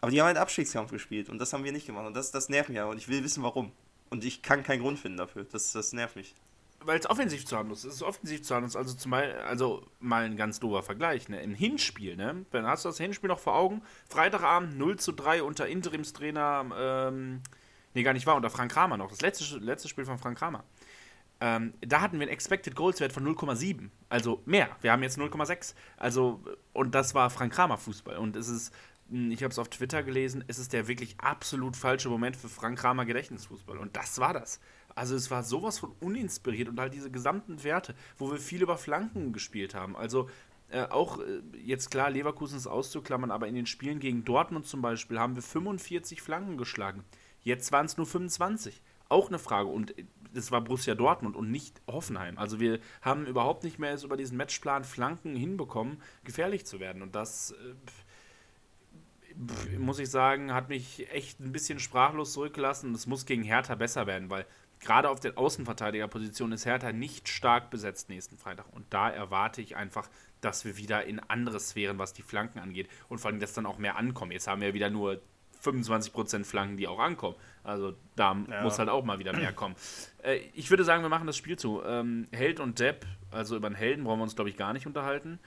Aber die haben einen Abstiegskampf gespielt und das haben wir nicht gemacht. Und das, das nervt mich ja und ich will wissen, warum. Und ich kann keinen Grund finden dafür. Das, das nervt mich. Weil es offensiv zu harmlos ist. Es ist offensiv zu harmlos. Also, also mal ein ganz doofer Vergleich. Ne? Im Hinspiel, ne? Dann hast du das Hinspiel noch vor Augen. Freitagabend 0 zu 3 unter Interimstrainer, ähm, nee, gar nicht wahr, unter Frank Kramer noch. Das letzte, letzte Spiel von Frank Kramer. Ähm, da hatten wir einen Expected Goals Wert von 0,7. Also mehr. Wir haben jetzt 0,6. Also, und das war Frank Kramer Fußball. Und es ist, mh, ich habe es auf Twitter gelesen, es ist der wirklich absolut falsche Moment für Frank Kramer Gedächtnisfußball. Und das war das. Also es war sowas von uninspiriert und halt diese gesamten Werte, wo wir viel über Flanken gespielt haben. Also äh, auch äh, jetzt klar, Leverkusen ist auszuklammern, aber in den Spielen gegen Dortmund zum Beispiel haben wir 45 Flanken geschlagen. Jetzt waren es nur 25. Auch eine Frage. Und äh, das war Borussia Dortmund und nicht Hoffenheim. Also wir haben überhaupt nicht mehr es über diesen Matchplan Flanken hinbekommen, gefährlich zu werden. Und das, äh, muss ich sagen, hat mich echt ein bisschen sprachlos zurückgelassen. Und es muss gegen Hertha besser werden, weil gerade auf der Außenverteidigerposition ist Hertha nicht stark besetzt nächsten Freitag. Und da erwarte ich einfach, dass wir wieder in andere Sphären, was die Flanken angeht. Und vor allem, dass dann auch mehr ankommen. Jetzt haben wir wieder nur 25% Flanken, die auch ankommen. Also da muss halt auch mal wieder mehr kommen. Äh, ich würde sagen, wir machen das Spiel zu. Ähm, Held und Depp, also über den Helden brauchen wir uns, glaube ich, gar nicht unterhalten.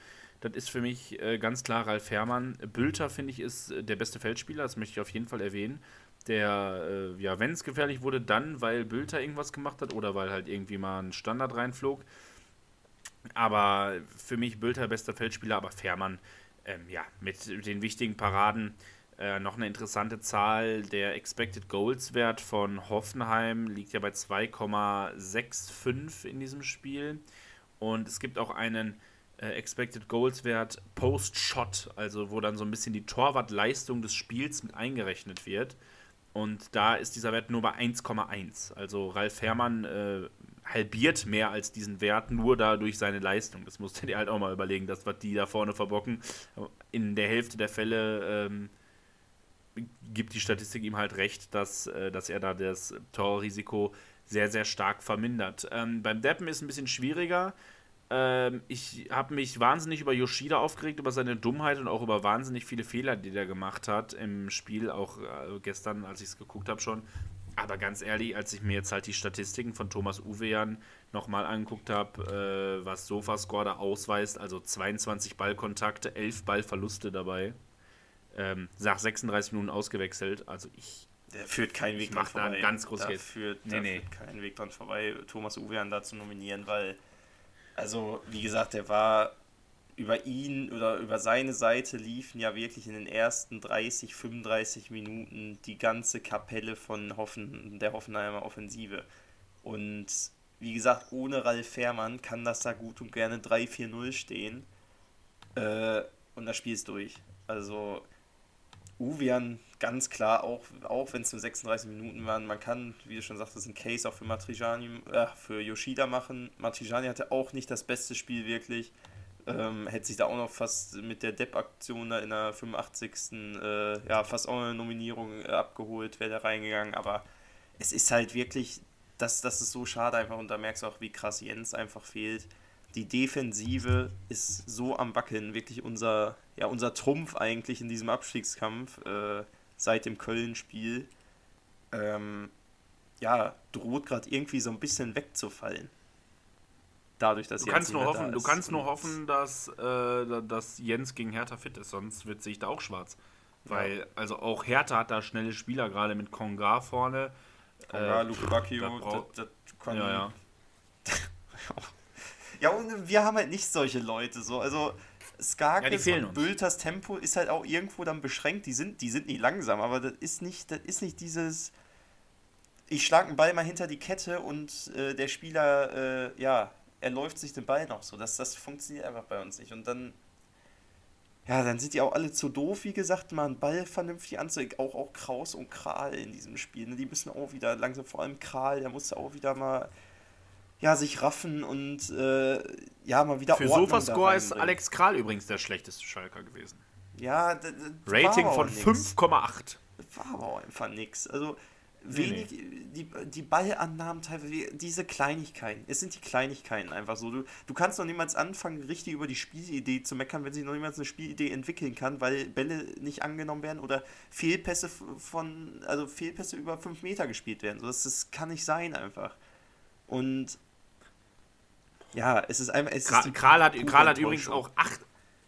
Das ist für mich äh, ganz klar Ralf Fährmann. Bülter, finde ich, ist äh, der beste Feldspieler, das möchte ich auf jeden Fall erwähnen. Der, äh, ja, wenn es gefährlich wurde, dann, weil Bülter irgendwas gemacht hat oder weil halt irgendwie mal ein Standard reinflog. Aber für mich Bülter bester Feldspieler, aber Fährmann, ähm, ja, mit den wichtigen Paraden. Äh, noch eine interessante Zahl, der Expected Goals Wert von Hoffenheim liegt ja bei 2,65 in diesem Spiel. Und es gibt auch einen äh, Expected Goals Wert Post-Shot, also wo dann so ein bisschen die Torwartleistung des Spiels mit eingerechnet wird. Und da ist dieser Wert nur bei 1,1. Also Ralf Herrmann äh, halbiert mehr als diesen Wert nur dadurch seine Leistung. Das musst du dir halt auch mal überlegen, dass was die da vorne verbocken. In der Hälfte der Fälle ähm, gibt die Statistik ihm halt recht, dass, äh, dass er da das Torrisiko sehr, sehr stark vermindert. Ähm, beim Deppen ist es ein bisschen schwieriger. Ähm, ich habe mich wahnsinnig über Yoshida aufgeregt, über seine Dummheit und auch über wahnsinnig viele Fehler, die der gemacht hat im Spiel, auch äh, gestern, als ich es geguckt habe schon. Aber ganz ehrlich, als ich mir jetzt halt die Statistiken von Thomas Uwejan nochmal angeguckt habe, äh, was Sofascore da ausweist, also 22 Ballkontakte, 11 Ballverluste dabei, ähm, nach 36 Minuten ausgewechselt. Also ich. Der führt keinen Weg dran vorbei. ganz groß da Geld. Führt, Nee, da nee. führt keinen Weg dran vorbei, Thomas Uwean da zu nominieren, weil, also, wie gesagt, der war über ihn oder über seine Seite liefen ja wirklich in den ersten 30, 35 Minuten die ganze Kapelle von Hoffen, der Hoffenheimer Offensive. Und wie gesagt, ohne Ralf Fährmann kann das da gut und gerne 3-4-0 stehen. Äh, und das Spiel ist durch. Also Uwian ganz klar, auch, auch wenn es nur 36 Minuten waren, man kann, wie du schon sagtest, einen Case auch für Matrijani, äh, für Yoshida machen. Matrijani hatte auch nicht das beste Spiel wirklich. Ähm, hätte sich da auch noch fast mit der Depp-Aktion da in der 85. Äh, ja, fast auch eine Nominierung äh, abgeholt, wäre da reingegangen, aber es ist halt wirklich, das, das ist so schade einfach und da merkst du auch, wie krass Jens einfach fehlt. Die Defensive ist so am Wackeln, wirklich unser, ja, unser Trumpf eigentlich in diesem Abstiegskampf äh, seit dem Köln-Spiel. Ähm, ja, droht gerade irgendwie so ein bisschen wegzufallen. Dadurch, dass Du kannst, nur hoffen, du kannst nur hoffen, dass, äh, dass Jens gegen Hertha fit ist, sonst wird sich da auch schwarz. Weil, also auch Hertha hat da schnelle Spieler, gerade mit Konga vorne. Konga, Äh, Luke Bacchio, das, das kann, Ja, ja. Ja, und wir haben halt nicht solche Leute so. Also Ja, Skarkes fehlen und. Bülters Tempo ist halt auch irgendwo dann beschränkt. Die sind, die sind nicht langsam, aber das ist nicht, das ist nicht dieses. Ich schlage einen Ball mal hinter die Kette und äh, der Spieler, äh, ja, er läuft sich den Ball noch so. Das, das funktioniert einfach bei uns nicht. Und dann, ja, dann sind die auch alle zu doof, wie gesagt, mal einen Ball vernünftig anzulegen. Auch, auch Kraus und Kral in diesem Spiel. Ne? Die müssen auch wieder langsam, vor allem Kral, der muss auch wieder mal ja, sich raffen und äh, ja, mal wieder Für Ordnung Sofascore ist. Alex Kral übrigens der schlechteste Schalker gewesen. Ja, Rating von auch nix. 5,8. War aber auch einfach nix. Also Nee, wenig, Die, die Ballannahmen teilweise, diese Kleinigkeiten. Es sind die Kleinigkeiten einfach so. Du, du kannst noch niemals anfangen, richtig über die Spielidee zu meckern, wenn sich noch niemals eine Spielidee entwickeln kann, weil Bälle nicht angenommen werden oder Fehlpässe von, also Fehlpässe über 5 Meter gespielt werden. So, das, das kann nicht sein einfach. Und ja, es ist einfach. Es Kra ist die Kral hat, Kral hat übrigens auch acht,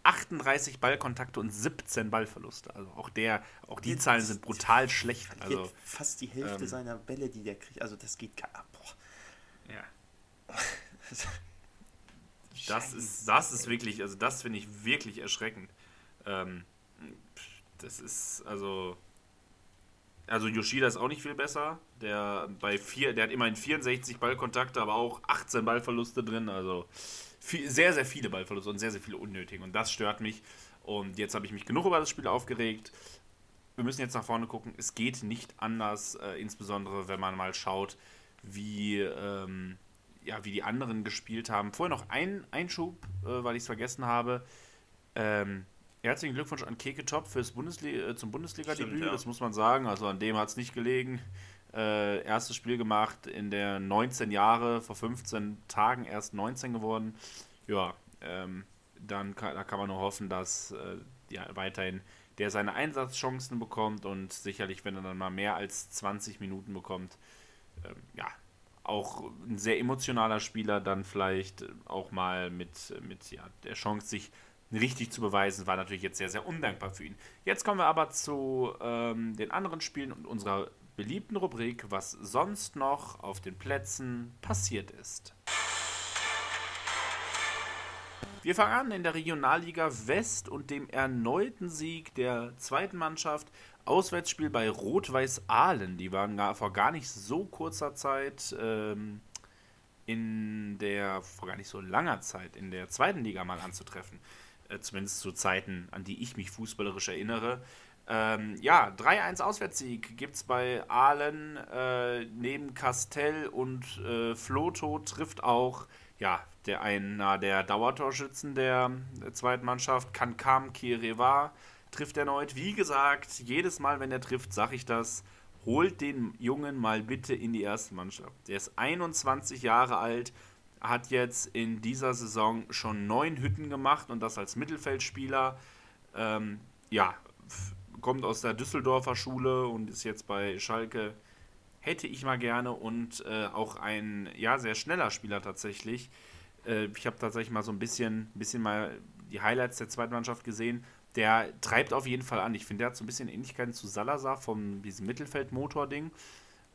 38 Ballkontakte und 17 Ballverluste. Also auch der, auch die Jetzt- Zahlen sind brutal schlecht. Verliert Also fast die Hälfte ähm, seiner Bälle, die der kriegt. Also das geht gar. Boah. ja. Das ist, das ist wirklich, also das finde ich wirklich erschreckend. Ähm, das ist, also. Also Yoshida ist auch nicht viel besser. Der bei vier, der hat immerhin 64 Ballkontakte, aber auch 18 Ballverluste drin. Also viel, sehr, sehr viele Ballverluste und sehr, sehr viele unnötige. Und das stört mich. Und jetzt habe ich mich genug über das Spiel aufgeregt. Wir müssen jetzt nach vorne gucken. Es geht nicht anders, äh, insbesondere wenn man mal schaut, wie, ähm, ja, wie die anderen gespielt haben. Vorher noch ein Einschub, äh, weil ich es vergessen habe. Ähm, herzlichen Glückwunsch an Keke Top fürs Bundesli äh, zum Bundesliga-Debüt, ja. das muss man sagen. Also an dem hat es nicht gelegen. Äh, erstes Spiel gemacht in der 19 Jahre, vor 15 Tagen erst 19 geworden. Ja, ähm, dann kann, da kann man nur hoffen, dass äh, ja, weiterhin der seine Einsatzchancen bekommt und sicherlich, wenn er dann mal mehr als 20 Minuten bekommt, ähm, ja, auch ein sehr emotionaler Spieler dann vielleicht auch mal mit, mit ja, der Chance, sich richtig zu beweisen, war natürlich jetzt sehr, sehr undankbar für ihn. Jetzt kommen wir aber zu ähm, den anderen Spielen und unserer beliebten Rubrik, was sonst noch auf den Plätzen passiert ist. Wir fangen an in der Regionalliga West und dem erneuten Sieg der zweiten Mannschaft. Auswärtsspiel bei Rot-Weiß Aalen. Die waren gar, vor gar nicht so kurzer Zeit ähm, in der, vor gar nicht so langer Zeit in der zweiten Liga mal anzutreffen. Äh, zumindest zu Zeiten, an die ich mich fußballerisch erinnere. Ähm, ja, 3-1 Auswärtssieg gibt es bei Aalen. Äh, neben Castell und äh, Floto trifft auch ja, der einer der Dauertorschützen der, der zweiten Mannschaft, Kankam Kireva, trifft erneut. Wie gesagt, jedes Mal, wenn er trifft, sage ich das. holt den Jungen mal bitte in die erste Mannschaft. Der ist 21 Jahre alt, hat jetzt in dieser Saison schon neun Hütten gemacht und das als Mittelfeldspieler. Ähm, ja, kommt aus der Düsseldorfer Schule und ist jetzt bei Schalke. Hätte ich mal gerne und äh, auch ein ja sehr schneller Spieler tatsächlich. Äh, ich habe tatsächlich mal so ein bisschen, bisschen mal die Highlights der zweiten Mannschaft gesehen. Der treibt auf jeden Fall an. Ich finde, der hat so ein bisschen Ähnlichkeiten zu Salazar von diesem Mittelfeldmotor-Ding.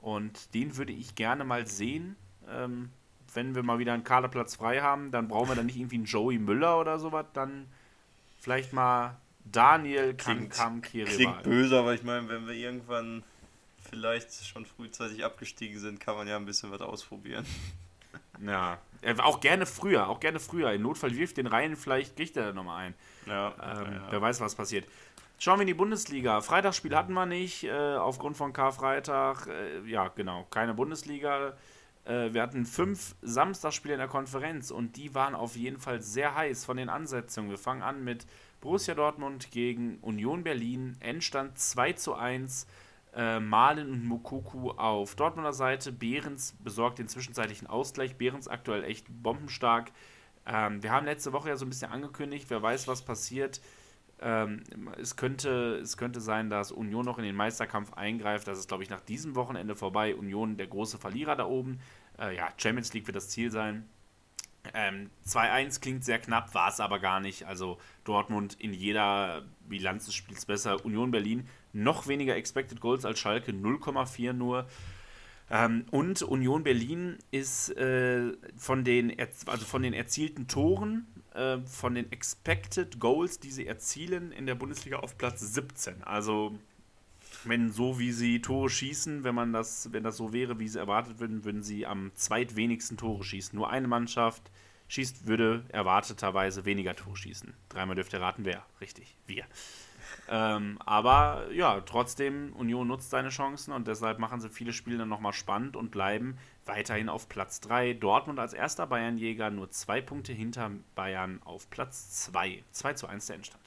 Und den würde ich gerne mal sehen. Ähm, wenn wir mal wieder einen Kaderplatz frei haben, dann brauchen wir dann nicht irgendwie einen Joey Müller oder sowas. Dann vielleicht mal Daniel Kankam Klingt böse, aber ich meine, wenn wir irgendwann vielleicht schon frühzeitig abgestiegen sind, kann man ja ein bisschen was ausprobieren. Ja, auch gerne früher, auch gerne früher. Im Notfall wirft den rein, vielleicht kriegt er nochmal ein. Ja, ähm, ja, Wer weiß, was passiert. Schauen wir in die Bundesliga. Freitagsspiel hatten wir nicht, äh, aufgrund von Karfreitag. Äh, ja, genau, keine Bundesliga. Äh, wir hatten fünf Samstagsspiele in der Konferenz und die waren auf jeden Fall sehr heiß von den Ansetzungen. Wir fangen an mit Borussia Dortmund gegen Union Berlin. Endstand 2 zu 1. Äh, Malen und Mukoku auf Dortmunder Seite. Behrens besorgt den zwischenzeitlichen Ausgleich. Behrens aktuell echt bombenstark. Ähm, wir haben letzte Woche ja so ein bisschen angekündigt, wer weiß, was passiert. Ähm, es, könnte, es könnte sein, dass Union noch in den Meisterkampf eingreift. Das ist, glaube ich, nach diesem Wochenende vorbei. Union der große Verlierer da oben. Äh, ja, Champions League wird das Ziel sein. Ähm, 2-1 klingt sehr knapp, war es aber gar nicht. Also Dortmund in jeder Bilanz des Spiels besser. Union Berlin noch weniger Expected Goals als Schalke, 0,4 nur. Ähm, und Union Berlin ist äh, von, den also von den erzielten Toren, äh, von den Expected Goals, die sie erzielen, in der Bundesliga auf Platz 17. Also wenn so wie sie Tore schießen, wenn man das, wenn das so wäre, wie sie erwartet würden, würden sie am zweitwenigsten Tore schießen. Nur eine Mannschaft schießt, würde erwarteterweise weniger Tore schießen. Dreimal dürft ihr raten, wer? Richtig, wir. Ähm, aber ja, trotzdem, Union nutzt seine Chancen und deshalb machen sie viele Spiele dann nochmal spannend und bleiben weiterhin auf Platz 3. Dortmund als erster Bayernjäger nur zwei Punkte hinter Bayern auf Platz 2. 2 zu 1 der Endstand.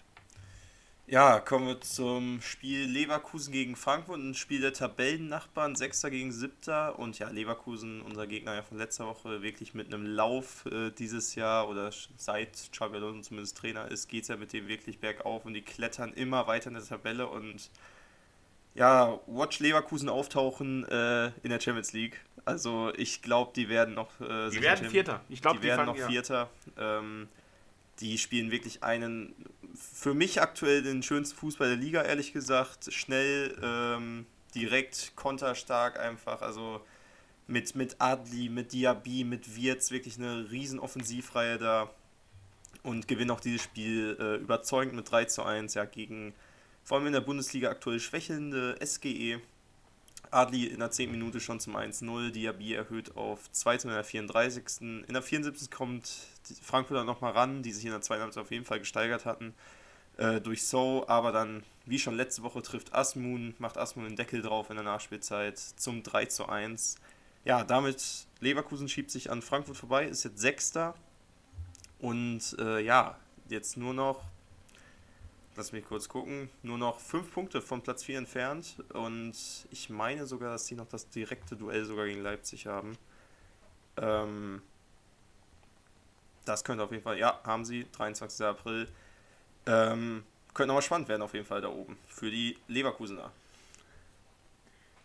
Ja, kommen wir zum Spiel Leverkusen gegen Frankfurt, ein Spiel der Tabellennachbarn, Sechster gegen Siebter und ja, Leverkusen, unser Gegner ja von letzter Woche, wirklich mit einem Lauf äh, dieses Jahr oder seit Xabi Alonso zumindest Trainer ist, geht es ja mit dem wirklich bergauf und die klettern immer weiter in der Tabelle und ja, Watch Leverkusen auftauchen äh, in der Champions League. Also ich glaube, die werden noch... Äh, die werden Vierter. Ich glaube, die, die, werden fangen, noch ja. Vierter. Ähm, die spielen wirklich einen, für mich aktuell den schönsten Fußball der Liga, ehrlich gesagt. Schnell, ähm, direkt, konterstark einfach. Also mit, mit Adli, mit Diaby, mit Wirtz wirklich eine riesen Offensivreihe da. Und gewinnen auch dieses Spiel äh, überzeugend mit 3 zu 1, ja, gegen vor allem in der Bundesliga aktuell schwächelnde SGE. Adli in der 10. Minute schon zum 1-0, Diaby erhöht auf 2 in der 34. In der 74. kommt Frankfurt dann nochmal ran, die sich in der zweiten Halbzeit auf jeden Fall gesteigert hatten äh, durch So, aber dann, wie schon letzte Woche, trifft Asmun, macht Asmun den Deckel drauf in der Nachspielzeit zum 3 zu 1. Ja, damit Leverkusen schiebt sich an Frankfurt vorbei, ist jetzt Sechster und äh, ja, jetzt nur noch lass mich kurz gucken, nur noch fünf Punkte von Platz 4 entfernt und ich meine sogar, dass sie noch das direkte Duell sogar gegen Leipzig haben. Ähm, das könnte auf jeden Fall, ja, haben sie, 23. April. Ähm, könnte nochmal spannend werden auf jeden Fall da oben für die Leverkusener.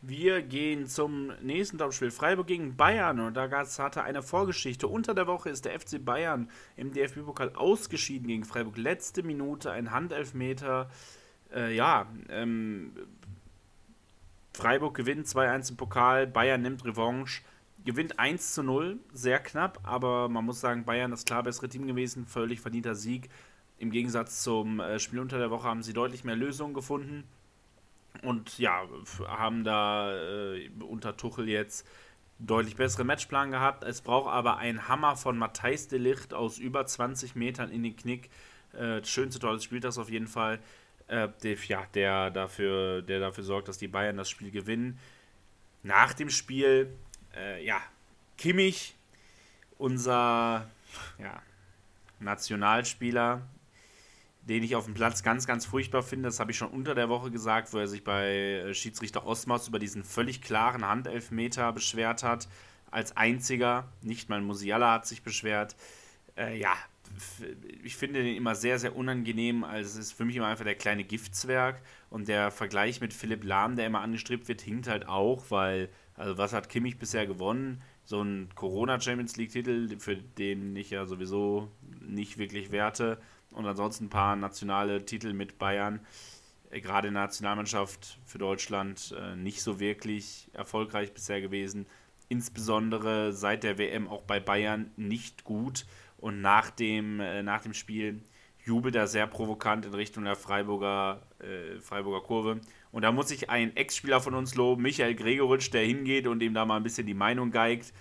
Wir gehen zum nächsten Topspiel. Freiburg gegen Bayern. Und da hatte eine Vorgeschichte. Unter der Woche ist der FC Bayern im DFB-Pokal ausgeschieden gegen Freiburg. Letzte Minute, ein Handelfmeter. Äh, ja, ähm, Freiburg gewinnt 2-1 im Pokal. Bayern nimmt Revanche. Gewinnt 1 zu 0, sehr knapp, aber man muss sagen, Bayern ist klar bessere Team gewesen, völlig verdienter Sieg. Im Gegensatz zum äh, Spiel unter der Woche haben sie deutlich mehr Lösungen gefunden und ja, haben da äh, unter Tuchel jetzt deutlich besseren Matchplan gehabt. Es braucht aber einen Hammer von Matthijs de Licht aus über 20 Metern in den Knick. Äh, schönste Tor des Spiels das auf jeden Fall. Äh, der, ja, der dafür, der dafür sorgt, dass die Bayern das Spiel gewinnen. Nach dem Spiel, äh, ja, Kimmich, unser ja, Nationalspieler, den ich auf dem Platz ganz, ganz furchtbar finde. Das habe ich schon unter der Woche gesagt, wo er sich bei äh, Schiedsrichter Osmaus über diesen völlig klaren Handelfmeter beschwert hat. Als einziger, nicht mal Musiala hat sich beschwert. Äh, ja, ich finde den immer sehr, sehr unangenehm. Also es ist für mich immer einfach der kleine Giftzwerg. Und der Vergleich mit Philipp Lahm, der immer angestrebt wird, hinkt halt auch, weil, also was hat Kimmich bisher gewonnen? So ein Corona-Champions League-Titel, für den ich ja sowieso nicht wirklich werte. Und ansonsten ein paar nationale Titel mit Bayern. Äh, gerade in der Nationalmannschaft für Deutschland äh, nicht so wirklich erfolgreich bisher gewesen. Insbesondere seit der WM auch bei Bayern nicht gut. Und nach dem, äh, nach dem Spiel jubelt er sehr provokant in Richtung der Freiburger, äh, Freiburger Kurve. Und da muss ich einen Ex-Spieler von uns loben, Michael Gregoritsch, der hingeht und ihm da mal ein bisschen die Meinung geigt.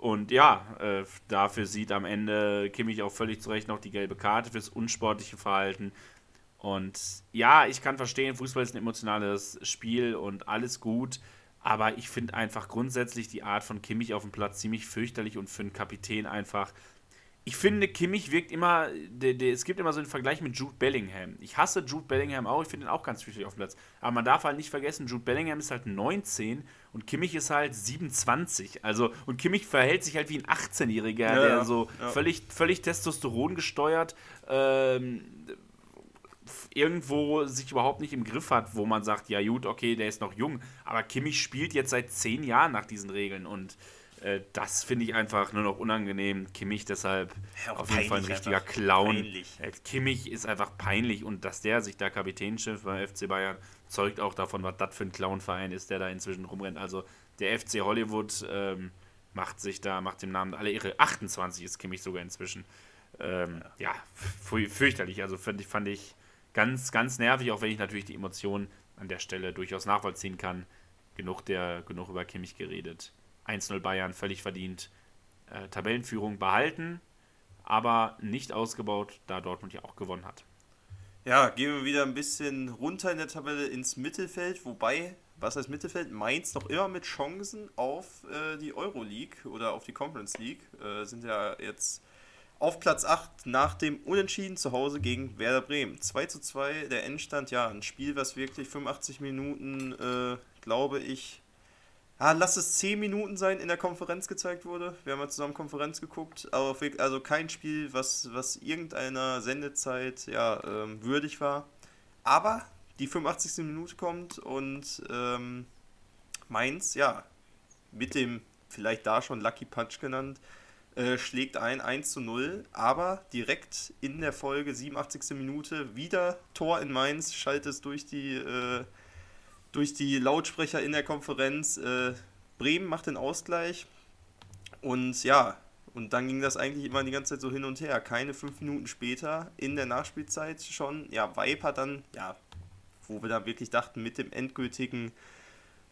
Und ja, äh, dafür sieht am Ende Kimmich auch völlig zu Recht noch die gelbe Karte fürs unsportliche Verhalten. Und ja, ich kann verstehen, Fußball ist ein emotionales Spiel und alles gut. Aber ich finde einfach grundsätzlich die Art von Kimmich auf dem Platz ziemlich fürchterlich und für einen Kapitän einfach ich finde, Kimmich wirkt immer, der, der, es gibt immer so einen Vergleich mit Jude Bellingham. Ich hasse Jude Bellingham auch, ich finde ihn auch ganz wichtig auf dem Platz. Aber man darf halt nicht vergessen, Jude Bellingham ist halt 19 und Kimmich ist halt 27. Also, und Kimmich verhält sich halt wie ein 18-Jähriger, ja, der so ja. völlig, völlig Testosteron gesteuert, ähm, irgendwo sich überhaupt nicht im Griff hat, wo man sagt, ja gut, okay, der ist noch jung. Aber Kimmich spielt jetzt seit 10 Jahren nach diesen Regeln und äh, das finde ich einfach nur noch unangenehm. Kimmich deshalb ja, auf jeden Fall ein richtiger Clown. Peinlich. Äh, Kimmich ist einfach peinlich und dass der sich da Kapitänschiff beim FC Bayern zeugt auch davon, was das für ein Clownverein ist, der da inzwischen rumrennt. Also der FC Hollywood ähm, macht sich da, macht dem Namen alle ihre 28 ist Kimmich sogar inzwischen. Ähm, ja, ja fürchterlich. Also fand ich, fand ich ganz, ganz nervig, auch wenn ich natürlich die Emotionen an der Stelle durchaus nachvollziehen kann. Genug, der, genug über Kimmich geredet. 1-0 Bayern völlig verdient. Äh, Tabellenführung behalten, aber nicht ausgebaut, da Dortmund ja auch gewonnen hat. Ja, gehen wir wieder ein bisschen runter in der Tabelle ins Mittelfeld, wobei, was heißt Mittelfeld? Mainz noch immer mit Chancen auf äh, die Euroleague oder auf die Conference League. Äh, sind ja jetzt auf Platz 8 nach dem Unentschieden zu Hause gegen Werder Bremen. 2 zu 2 der Endstand, ja, ein Spiel, was wirklich 85 Minuten, äh, glaube ich, ah, lass es 10 Minuten sein, in der Konferenz gezeigt wurde. Wir haben ja zusammen Konferenz geguckt, aber also kein Spiel, was, was irgendeiner Sendezeit ja, ähm, würdig war. Aber die 85. Minute kommt und ähm, Mainz, ja, mit dem vielleicht da schon Lucky Punch genannt, äh, schlägt ein 1 zu 0, aber direkt in der Folge 87. Minute wieder Tor in Mainz, schaltet es durch die äh, durch die Lautsprecher in der Konferenz. Äh, Bremen macht den Ausgleich. Und ja, und dann ging das eigentlich immer die ganze Zeit so hin und her. Keine fünf Minuten später, in der Nachspielzeit schon, ja, hat dann, ja, wo wir da wirklich dachten, mit dem endgültigen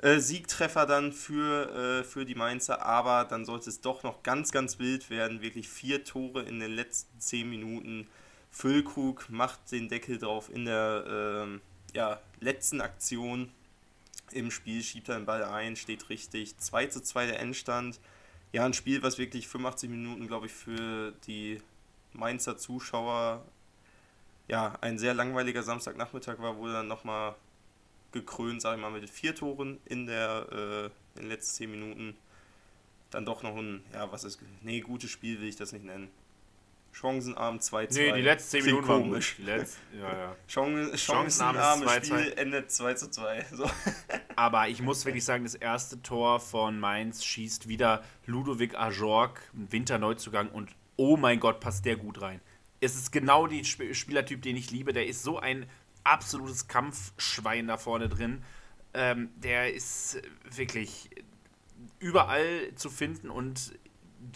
äh, Siegtreffer dann für, äh, für die Mainzer, aber dann sollte es doch noch ganz, ganz wild werden. Wirklich vier Tore in den letzten zehn Minuten. Füllkrug macht den Deckel drauf in der äh, ja, letzten Aktion im Spiel, schiebt er den Ball ein, steht richtig. 2 zu 2 der Endstand. Ja, ein Spiel, was wirklich 85 Minuten, glaube ich, für die Mainzer Zuschauer ja, ein sehr langweiliger Samstagnachmittag war, wurde dann nochmal gekrönt, sage ich mal, mit vier Toren in, der, äh, in den letzten 10 Minuten. Dann doch noch ein, ja, was ist, nee, gutes Spiel will ich das nicht nennen. Chancenarm 2-2. Nee, die letzten 10 Minuten waren komisch. Die letzten, ja, ja. Chancen, Chancenarmes Spiel endet 2 zu 2. So. Aber ich muss wirklich sagen, das erste Tor von Mainz schießt wieder Ludovic Ajorg, ein Winterneuzugang und oh mein Gott, passt der gut rein. Es ist genau der Spielertyp, den ich liebe. Der ist so ein absolutes Kampfschwein da vorne drin. Ähm, der ist wirklich überall zu finden und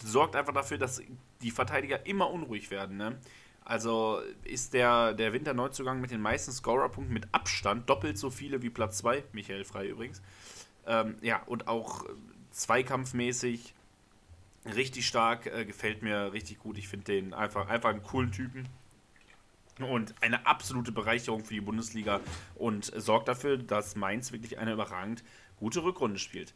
sorgt einfach dafür, dass die Verteidiger immer unruhig werden. Ne? Also ist der, der Winterneuzugang mit den meisten Scorerpunkten mit Abstand doppelt so viele wie Platz 2, Michael Frei übrigens. Ähm, ja, und auch zweikampfmäßig richtig stark, äh, gefällt mir richtig gut. Ich finde den einfach, einfach einen coolen Typen. Und eine absolute Bereicherung für die Bundesliga und sorgt dafür, dass Mainz wirklich eine überragend gute Rückrunde spielt.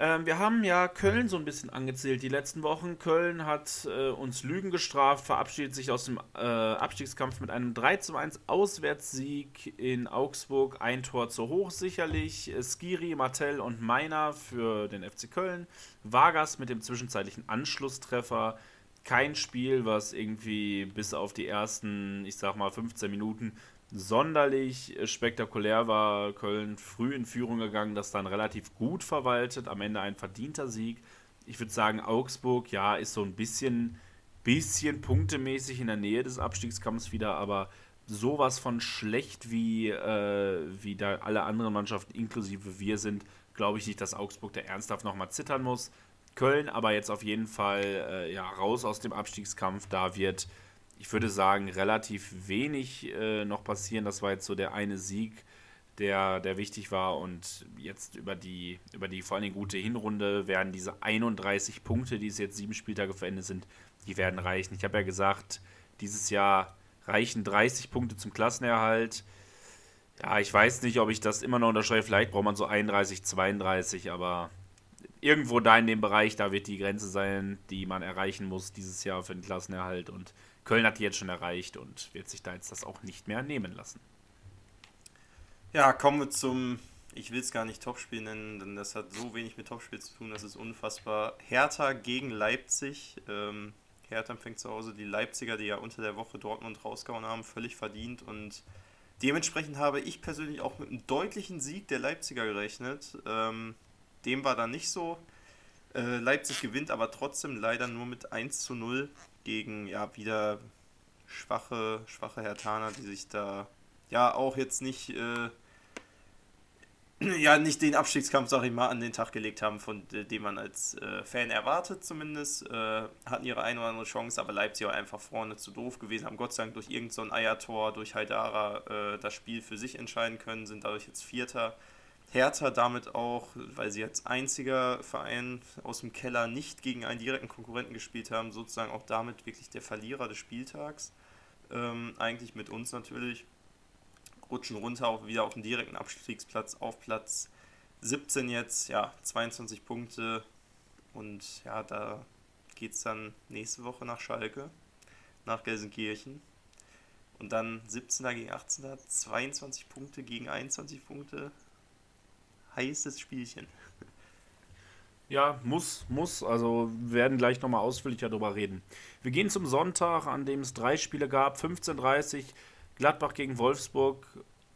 Ähm, wir haben ja Köln so ein bisschen angezählt die letzten Wochen. Köln hat äh, uns Lügen gestraft, verabschiedet sich aus dem äh, Abstiegskampf mit einem 3 zu 1 Auswärtssieg in Augsburg. Ein Tor zu hoch sicherlich. Skiri, Martell und Meiner für den FC Köln. Vargas mit dem zwischenzeitlichen Anschlusstreffer. Kein Spiel, was irgendwie bis auf die ersten, ich sag mal, 15 Minuten sonderlich spektakulär war. Köln früh in Führung gegangen, das dann relativ gut verwaltet, am Ende ein verdienter Sieg. Ich würde sagen, Augsburg, ja, ist so ein bisschen, bisschen punktemäßig in der Nähe des Abstiegskampfs wieder, aber sowas von schlecht wie, äh, wie da alle anderen Mannschaften, inklusive wir sind, glaube ich nicht, dass Augsburg da ernsthaft nochmal zittern muss. Köln aber jetzt auf jeden Fall äh, ja, raus aus dem Abstiegskampf. Da wird ich würde sagen, relativ wenig äh, noch passieren. Das war jetzt so der eine Sieg, der, der wichtig war. Und jetzt über die, über die vor allem gute Hinrunde werden diese 31 Punkte, die es jetzt sieben Spieltage für Ende sind, die werden reichen. Ich habe ja gesagt, dieses Jahr reichen 30 Punkte zum Klassenerhalt. Ja, ich weiß nicht, ob ich das immer noch unterschreibe. Vielleicht braucht man so 31, 32, aber irgendwo da in dem Bereich, da wird die Grenze sein, die man erreichen muss dieses Jahr für den Klassenerhalt. Und Köln hat die jetzt schon erreicht und wird sich da jetzt das auch nicht mehr nehmen lassen. Ja, kommen wir zum, ich will es gar nicht Topspiel nennen, denn das hat so wenig mit Topspiel zu tun, das ist unfassbar. Hertha gegen Leipzig. Ähm, Hertha empfängt zu Hause die Leipziger, die ja unter der Woche Dortmund rausgehauen haben, völlig verdient und dementsprechend habe ich persönlich auch mit einem deutlichen Sieg der Leipziger gerechnet. Ähm, dem war dann nicht so. Äh, Leipzig gewinnt aber trotzdem leider nur mit 1 zu 0 gegen ja wieder schwache, schwache Hertaner, die sich da ja auch jetzt nicht, äh, ja, nicht den Abstiegskampf, sag ich mal, an den Tag gelegt haben, von dem man als äh, Fan erwartet zumindest. Äh, hatten ihre eine oder andere Chance, aber Leipzig war einfach vorne zu doof gewesen, haben Gott sei Dank durch irgendein so Eiertor, durch Haidara äh, das Spiel für sich entscheiden können, sind dadurch jetzt Vierter. Hertha damit auch, weil sie als einziger Verein aus dem Keller nicht gegen einen direkten Konkurrenten gespielt haben, sozusagen auch damit wirklich der Verlierer des Spieltags. Ähm, eigentlich mit uns natürlich. Rutschen runter auch wieder auf den direkten Abstiegsplatz auf Platz 17 jetzt, ja, 22 Punkte. Und ja, da geht es dann nächste Woche nach Schalke, nach Gelsenkirchen. Und dann 17er gegen 18er, 22 Punkte gegen 21 Punkte heißes Spielchen. Ja, muss, muss. Also werden gleich nochmal ausführlicher darüber reden. Wir gehen zum Sonntag, an dem es drei Spiele gab. 15.30 Gladbach gegen Wolfsburg.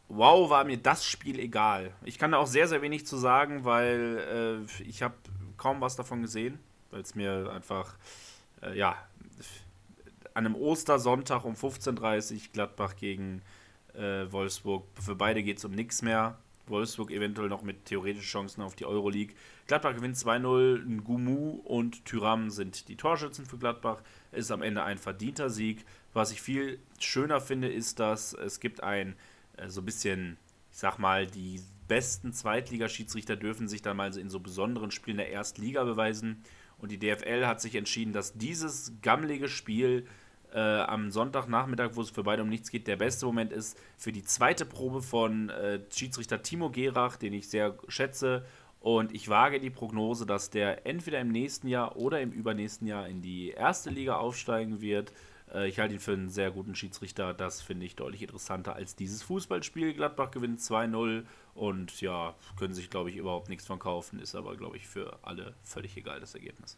Wow, war mir das Spiel egal. Ich kann da auch sehr, sehr wenig zu sagen, weil äh, ich habe kaum was davon gesehen, weil es mir einfach, äh, ja, an einem Ostersonntag um 15.30 Uhr Gladbach gegen äh, Wolfsburg. Für beide geht es um nichts mehr. Wolfsburg eventuell noch mit theoretischen Chancen auf die Euroleague. Gladbach gewinnt 2-0. Gumu und Tyram sind die Torschützen für Gladbach. Es ist am Ende ein verdienter Sieg. Was ich viel schöner finde, ist, dass es gibt ein äh, so ein bisschen, ich sag mal, die besten Zweitligaschiedsrichter dürfen sich dann mal in so besonderen Spielen der Erstliga beweisen. Und die DFL hat sich entschieden, dass dieses gammelige Spiel äh, am Sonntagnachmittag, wo es für beide um nichts geht, der beste Moment ist für die zweite Probe von äh, Schiedsrichter Timo Gerach, den ich sehr schätze. Und ich wage die Prognose, dass der entweder im nächsten Jahr oder im übernächsten Jahr in die erste Liga aufsteigen wird. Äh, ich halte ihn für einen sehr guten Schiedsrichter. Das finde ich deutlich interessanter als dieses Fußballspiel. Gladbach gewinnt 2-0 und ja, können sich, glaube ich, überhaupt nichts von kaufen. Ist aber, glaube ich, für alle völlig egal, das Ergebnis.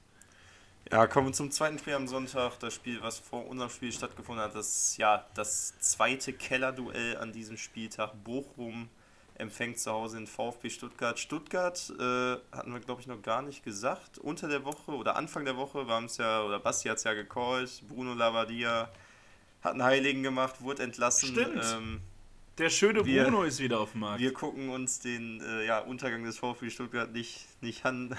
Ja, kommen wir zum zweiten Spiel am Sonntag. Das Spiel, was vor unserem Spiel stattgefunden hat, das ja das zweite Kellerduell an diesem Spieltag. Bochum empfängt zu Hause den VfB Stuttgart. Stuttgart äh, hatten wir, glaube ich, noch gar nicht gesagt. Unter der Woche oder Anfang der Woche waren es ja, oder Basti hat es ja gecallt. Bruno Lavadia hat einen Heiligen gemacht, wurde entlassen. Stimmt. Ähm, der schöne wir, Bruno ist wieder auf dem Markt. Wir gucken uns den äh, ja, Untergang des VfB Stuttgart nicht, nicht an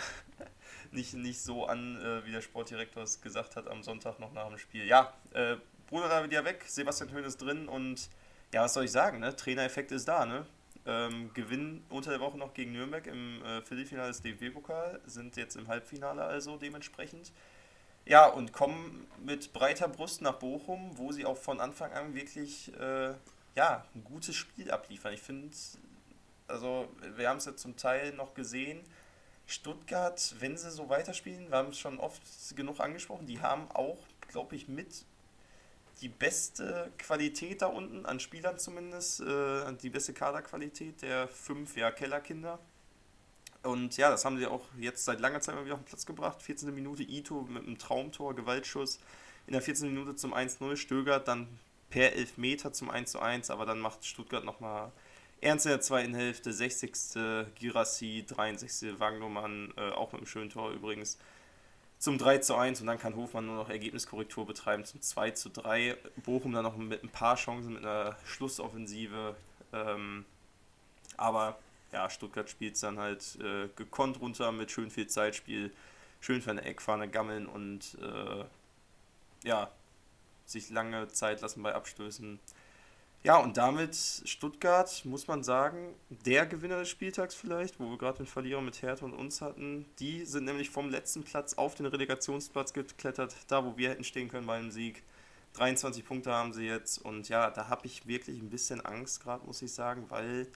nicht, nicht so an, äh, wie der Sportdirektor es gesagt hat am Sonntag noch nach dem Spiel. Ja, äh, Bruder da wieder weg, Sebastian Höhn ist drin und ja, was soll ich sagen, ne? Trainereffekt ist da, ne? Ähm, gewinnen unter der Woche noch gegen Nürnberg im äh, Viertelfinale des DFB-Pokal, sind jetzt im Halbfinale also dementsprechend. Ja, und kommen mit breiter Brust nach Bochum, wo sie auch von Anfang an wirklich äh, ja, ein gutes Spiel abliefern. Ich finde, also wir haben es ja zum Teil noch gesehen, Stuttgart, wenn sie so weiterspielen, wir haben es schon oft genug angesprochen, die haben auch, glaube ich, mit die beste Qualität da unten, an Spielern zumindest, äh, die beste Kaderqualität der fünf ja, Kellerkinder. Und ja, das haben sie auch jetzt seit langer Zeit mal wieder auf den Platz gebracht. 14. Minute Ito mit einem Traumtor, Gewaltschuss. In der 14. Minute zum 1-0 Stögert, dann per Elfmeter zum 1-1, aber dann macht Stuttgart nochmal ernst in der zweiten Hälfte. 60. Girassi, 63. Wagnumann, äh, auch mit einem schönen Tor übrigens zum 3 zu 1 und dann kann Hofmann nur noch Ergebniskorrektur betreiben zum 2 zu 3. Bochum dann noch mit ein paar Chancen mit einer Schlussoffensive. Ähm, aber ja, Stuttgart spielt es dann halt äh, gekonnt runter mit schön viel Zeitspiel, schön für eine Eckfahne gammeln und äh, ja, sich lange Zeit lassen bei Abstößen. Ja, und damit Stuttgart, muss man sagen, der Gewinner des Spieltags vielleicht, wo wir gerade den Verlierer mit Hertha und uns hatten. Die sind nämlich vom letzten Platz auf den Relegationsplatz geklettert, da wo wir hätten stehen können bei einem Sieg. 23 Punkte haben sie jetzt und ja, da habe ich wirklich ein bisschen Angst gerade, muss ich sagen, weil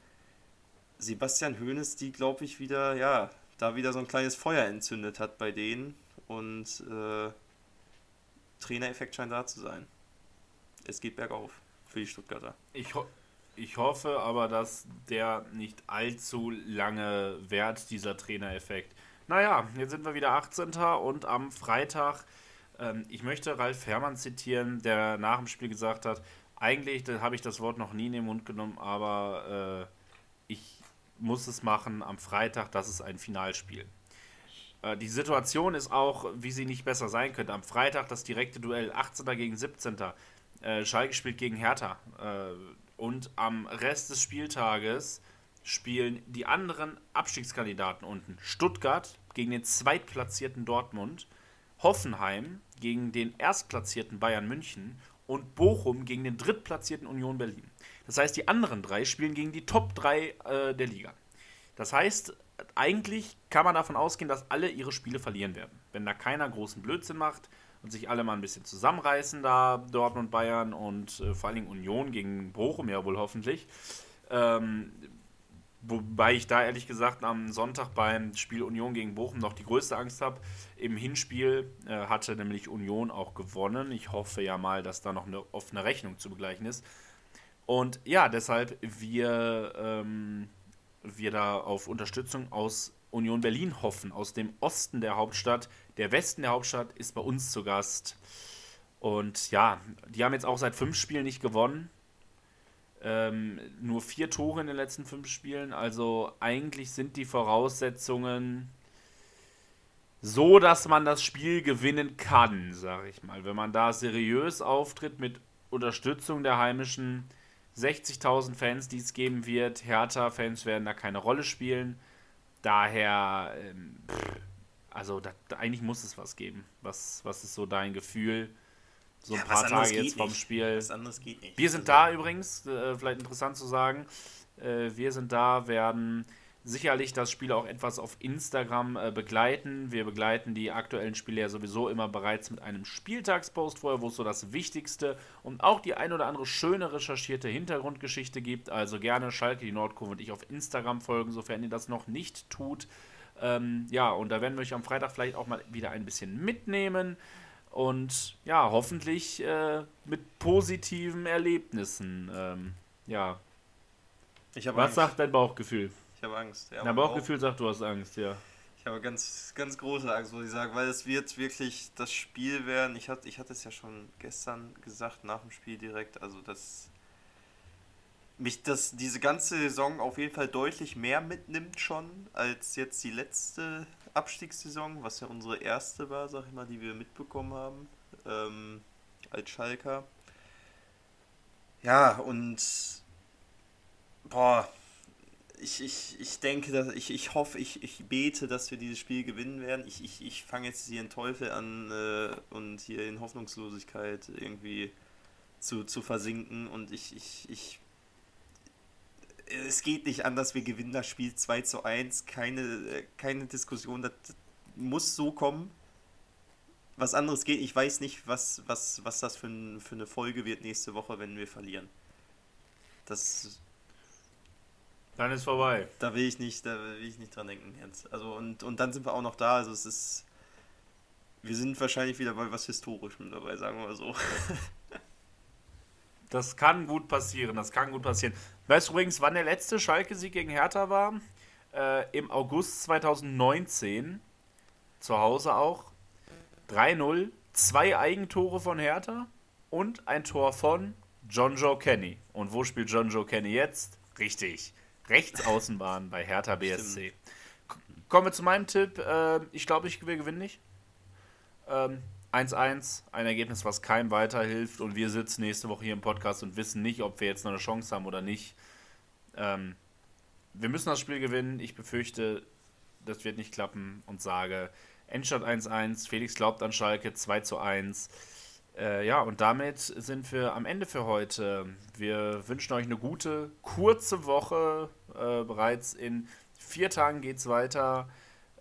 Sebastian Hoeneß die, glaube ich, wieder, ja, da wieder so ein kleines Feuer entzündet hat bei denen und äh, Trainereffekt scheint da zu sein. Es geht bergauf für die Stuttgarter. Ich, ho ich hoffe aber, dass der nicht allzu lange währt, dieser Trainereffekt. Naja, jetzt sind wir wieder 18. und am Freitag, ähm, ich möchte Ralf Herrmann zitieren, der nach dem Spiel gesagt hat, eigentlich habe ich das Wort noch nie in den Mund genommen, aber äh, ich muss es machen am Freitag, das ist ein Finalspiel. Äh, die Situation ist auch, wie sie nicht besser sein könnte. Am Freitag das direkte Duell 18. gegen 17. Äh, Schalke spielt gegen Hertha. Äh, und am Rest des Spieltages spielen die anderen Abstiegskandidaten unten. Stuttgart gegen den zweitplatzierten Dortmund, Hoffenheim gegen den erstplatzierten Bayern München und Bochum gegen den drittplatzierten Union Berlin. Das heißt, die anderen drei spielen gegen die Top 3 äh, der Liga. Das heißt, eigentlich kann man davon ausgehen, dass alle ihre Spiele verlieren werden. Wenn da keiner großen Blödsinn macht, und sich alle mal ein bisschen zusammenreißen, da Dortmund, Bayern und äh, vor allen Dingen Union gegen Bochum ja wohl hoffentlich. Ähm, wobei ich da ehrlich gesagt am Sonntag beim Spiel Union gegen Bochum noch die größte Angst habe. Im Hinspiel äh, hatte nämlich Union auch gewonnen. Ich hoffe ja mal, dass da noch eine offene Rechnung zu begleichen ist. Und ja, deshalb wir, ähm, wir da auf Unterstützung aus Union Berlin hoffen, aus dem Osten der Hauptstadt. Der Westen der Hauptstadt ist bei uns zu Gast. Und ja, die haben jetzt auch seit fünf Spielen nicht gewonnen. Ähm, nur vier Tore in den letzten fünf Spielen. Also eigentlich sind die Voraussetzungen so, dass man das Spiel gewinnen kann, sage ich mal. Wenn man da seriös auftritt mit Unterstützung der heimischen 60.000 Fans, die es geben wird. Hertha-Fans werden da keine Rolle spielen. Daher, ähm, also da, eigentlich muss es was geben. Was, was ist so dein Gefühl? So ein ja, paar Tage jetzt vom nicht. Spiel. Was anderes geht nicht. Wir sind also da übrigens, äh, vielleicht interessant zu sagen. Äh, wir sind da, werden sicherlich das Spiel auch etwas auf Instagram äh, begleiten. Wir begleiten die aktuellen Spiele ja sowieso immer bereits mit einem Spieltagspost vorher, wo es so das Wichtigste und auch die ein oder andere schöne recherchierte Hintergrundgeschichte gibt. Also gerne Schalke, die Nordkurve und ich auf Instagram folgen, sofern ihr das noch nicht tut. Ähm, ja, und da werden wir euch am Freitag vielleicht auch mal wieder ein bisschen mitnehmen und ja, hoffentlich äh, mit positiven Erlebnissen. Ähm, ja. Was sagt dein Bauchgefühl? Ich habe Angst. Ja, Dein Bauchgefühl auch, sagt, du hast Angst, ja. Ich habe ganz, ganz große Angst, muss ich sagen, weil es wird wirklich das Spiel werden. Ich hatte, ich hatte es ja schon gestern gesagt, nach dem Spiel direkt, also dass mich das diese ganze Saison auf jeden Fall deutlich mehr mitnimmt schon als jetzt die letzte Abstiegssaison, was ja unsere erste war, sag ich mal, die wir mitbekommen haben ähm, als Schalker. Ja, und boah, ich, ich, ich denke, dass ich, ich hoffe, ich, ich bete, dass wir dieses Spiel gewinnen werden. Ich, ich, ich fange jetzt hier in Teufel an äh, und hier in Hoffnungslosigkeit irgendwie zu, zu versinken und ich, ich, ich es geht nicht anders, wir gewinnen das Spiel 2 zu 1, keine, keine Diskussion, das muss so kommen. Was anderes geht, ich weiß nicht, was, was, was das für, ein, für eine Folge wird nächste Woche, wenn wir verlieren. Das Dann ist vorbei. Da will ich nicht, da will ich nicht dran denken jetzt. Also und, und dann sind wir auch noch da. Also es ist. Wir sind wahrscheinlich wieder bei was Historischem dabei, sagen wir mal so. Das kann gut passieren, das kann gut passieren. Weißt du übrigens, wann der letzte Schalke-Sieg gegen Hertha war? Äh, Im August 2019. Zu Hause auch. 3-0. Zwei Eigentore von Hertha und ein Tor von John Joe Kenny. Und wo spielt John Joe Kenny jetzt? Richtig. Rechtsaußenbahn bei Hertha BSC. Kommen wir zu meinem Tipp. Äh, ich glaube, ich wir gewinnen nicht. Ähm, 1-1, ein Ergebnis, was keinem weiterhilft. Und wir sitzen nächste Woche hier im Podcast und wissen nicht, ob wir jetzt noch eine Chance haben oder nicht. Ähm, wir müssen das Spiel gewinnen. Ich befürchte, das wird nicht klappen und sage Endstand 1-1. Felix glaubt an Schalke 2-1. Äh, ja, und damit sind wir am Ende für heute. Wir wünschen euch eine gute, kurze Woche. Äh, bereits in vier Tagen geht es weiter.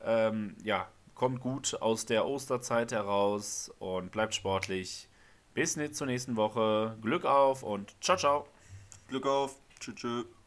Ähm, ja, kommt gut aus der Osterzeit heraus und bleibt sportlich. Bis zur nächsten Woche. Glück auf und ciao, ciao. Glück auf. Tschüss. tschüss.